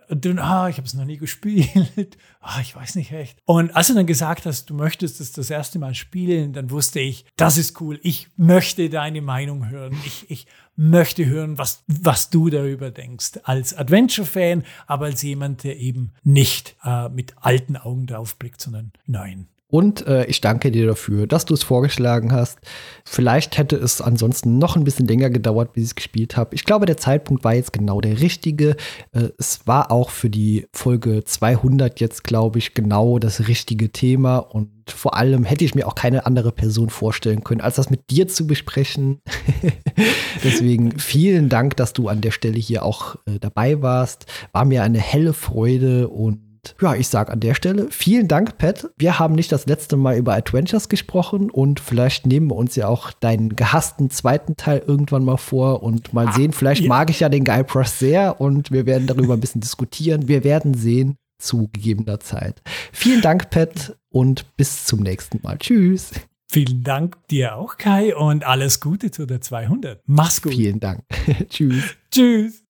dann, ah, ich habe es noch nie gespielt. Ah, ich weiß nicht echt. Und als du dann gesagt hast, du möchtest es das erste Mal spielen, dann wusste ich, das ist cool. Ich möchte deine Meinung hören. Ich, ich möchte hören, was, was du darüber denkst. Als Adventure-Fan, aber als jemand, der eben nicht äh, mit alten Augen drauf blickt, sondern nein. Und äh, ich danke dir dafür, dass du es vorgeschlagen hast. Vielleicht hätte es ansonsten noch ein bisschen länger gedauert, bis ich es gespielt habe. Ich glaube, der Zeitpunkt war jetzt genau der richtige. Äh, es war auch für die Folge 200 jetzt, glaube ich, genau das richtige Thema. Und vor allem hätte ich mir auch keine andere Person vorstellen können, als das mit dir zu besprechen. Deswegen vielen Dank, dass du an der Stelle hier auch äh, dabei warst. War mir eine helle Freude und ja, ich sage an der Stelle vielen Dank, Pat. Wir haben nicht das letzte Mal über Adventures gesprochen und vielleicht nehmen wir uns ja auch deinen gehassten zweiten Teil irgendwann mal vor und mal ah, sehen. Vielleicht ja. mag ich ja den Guy Brush sehr und wir werden darüber ein bisschen diskutieren. Wir werden sehen zu gegebener Zeit. Vielen Dank, Pat, und bis zum nächsten Mal. Tschüss. Vielen Dank dir auch, Kai, und alles Gute zu der 200. Mach's gut. Vielen Dank. Tschüss. Tschüss.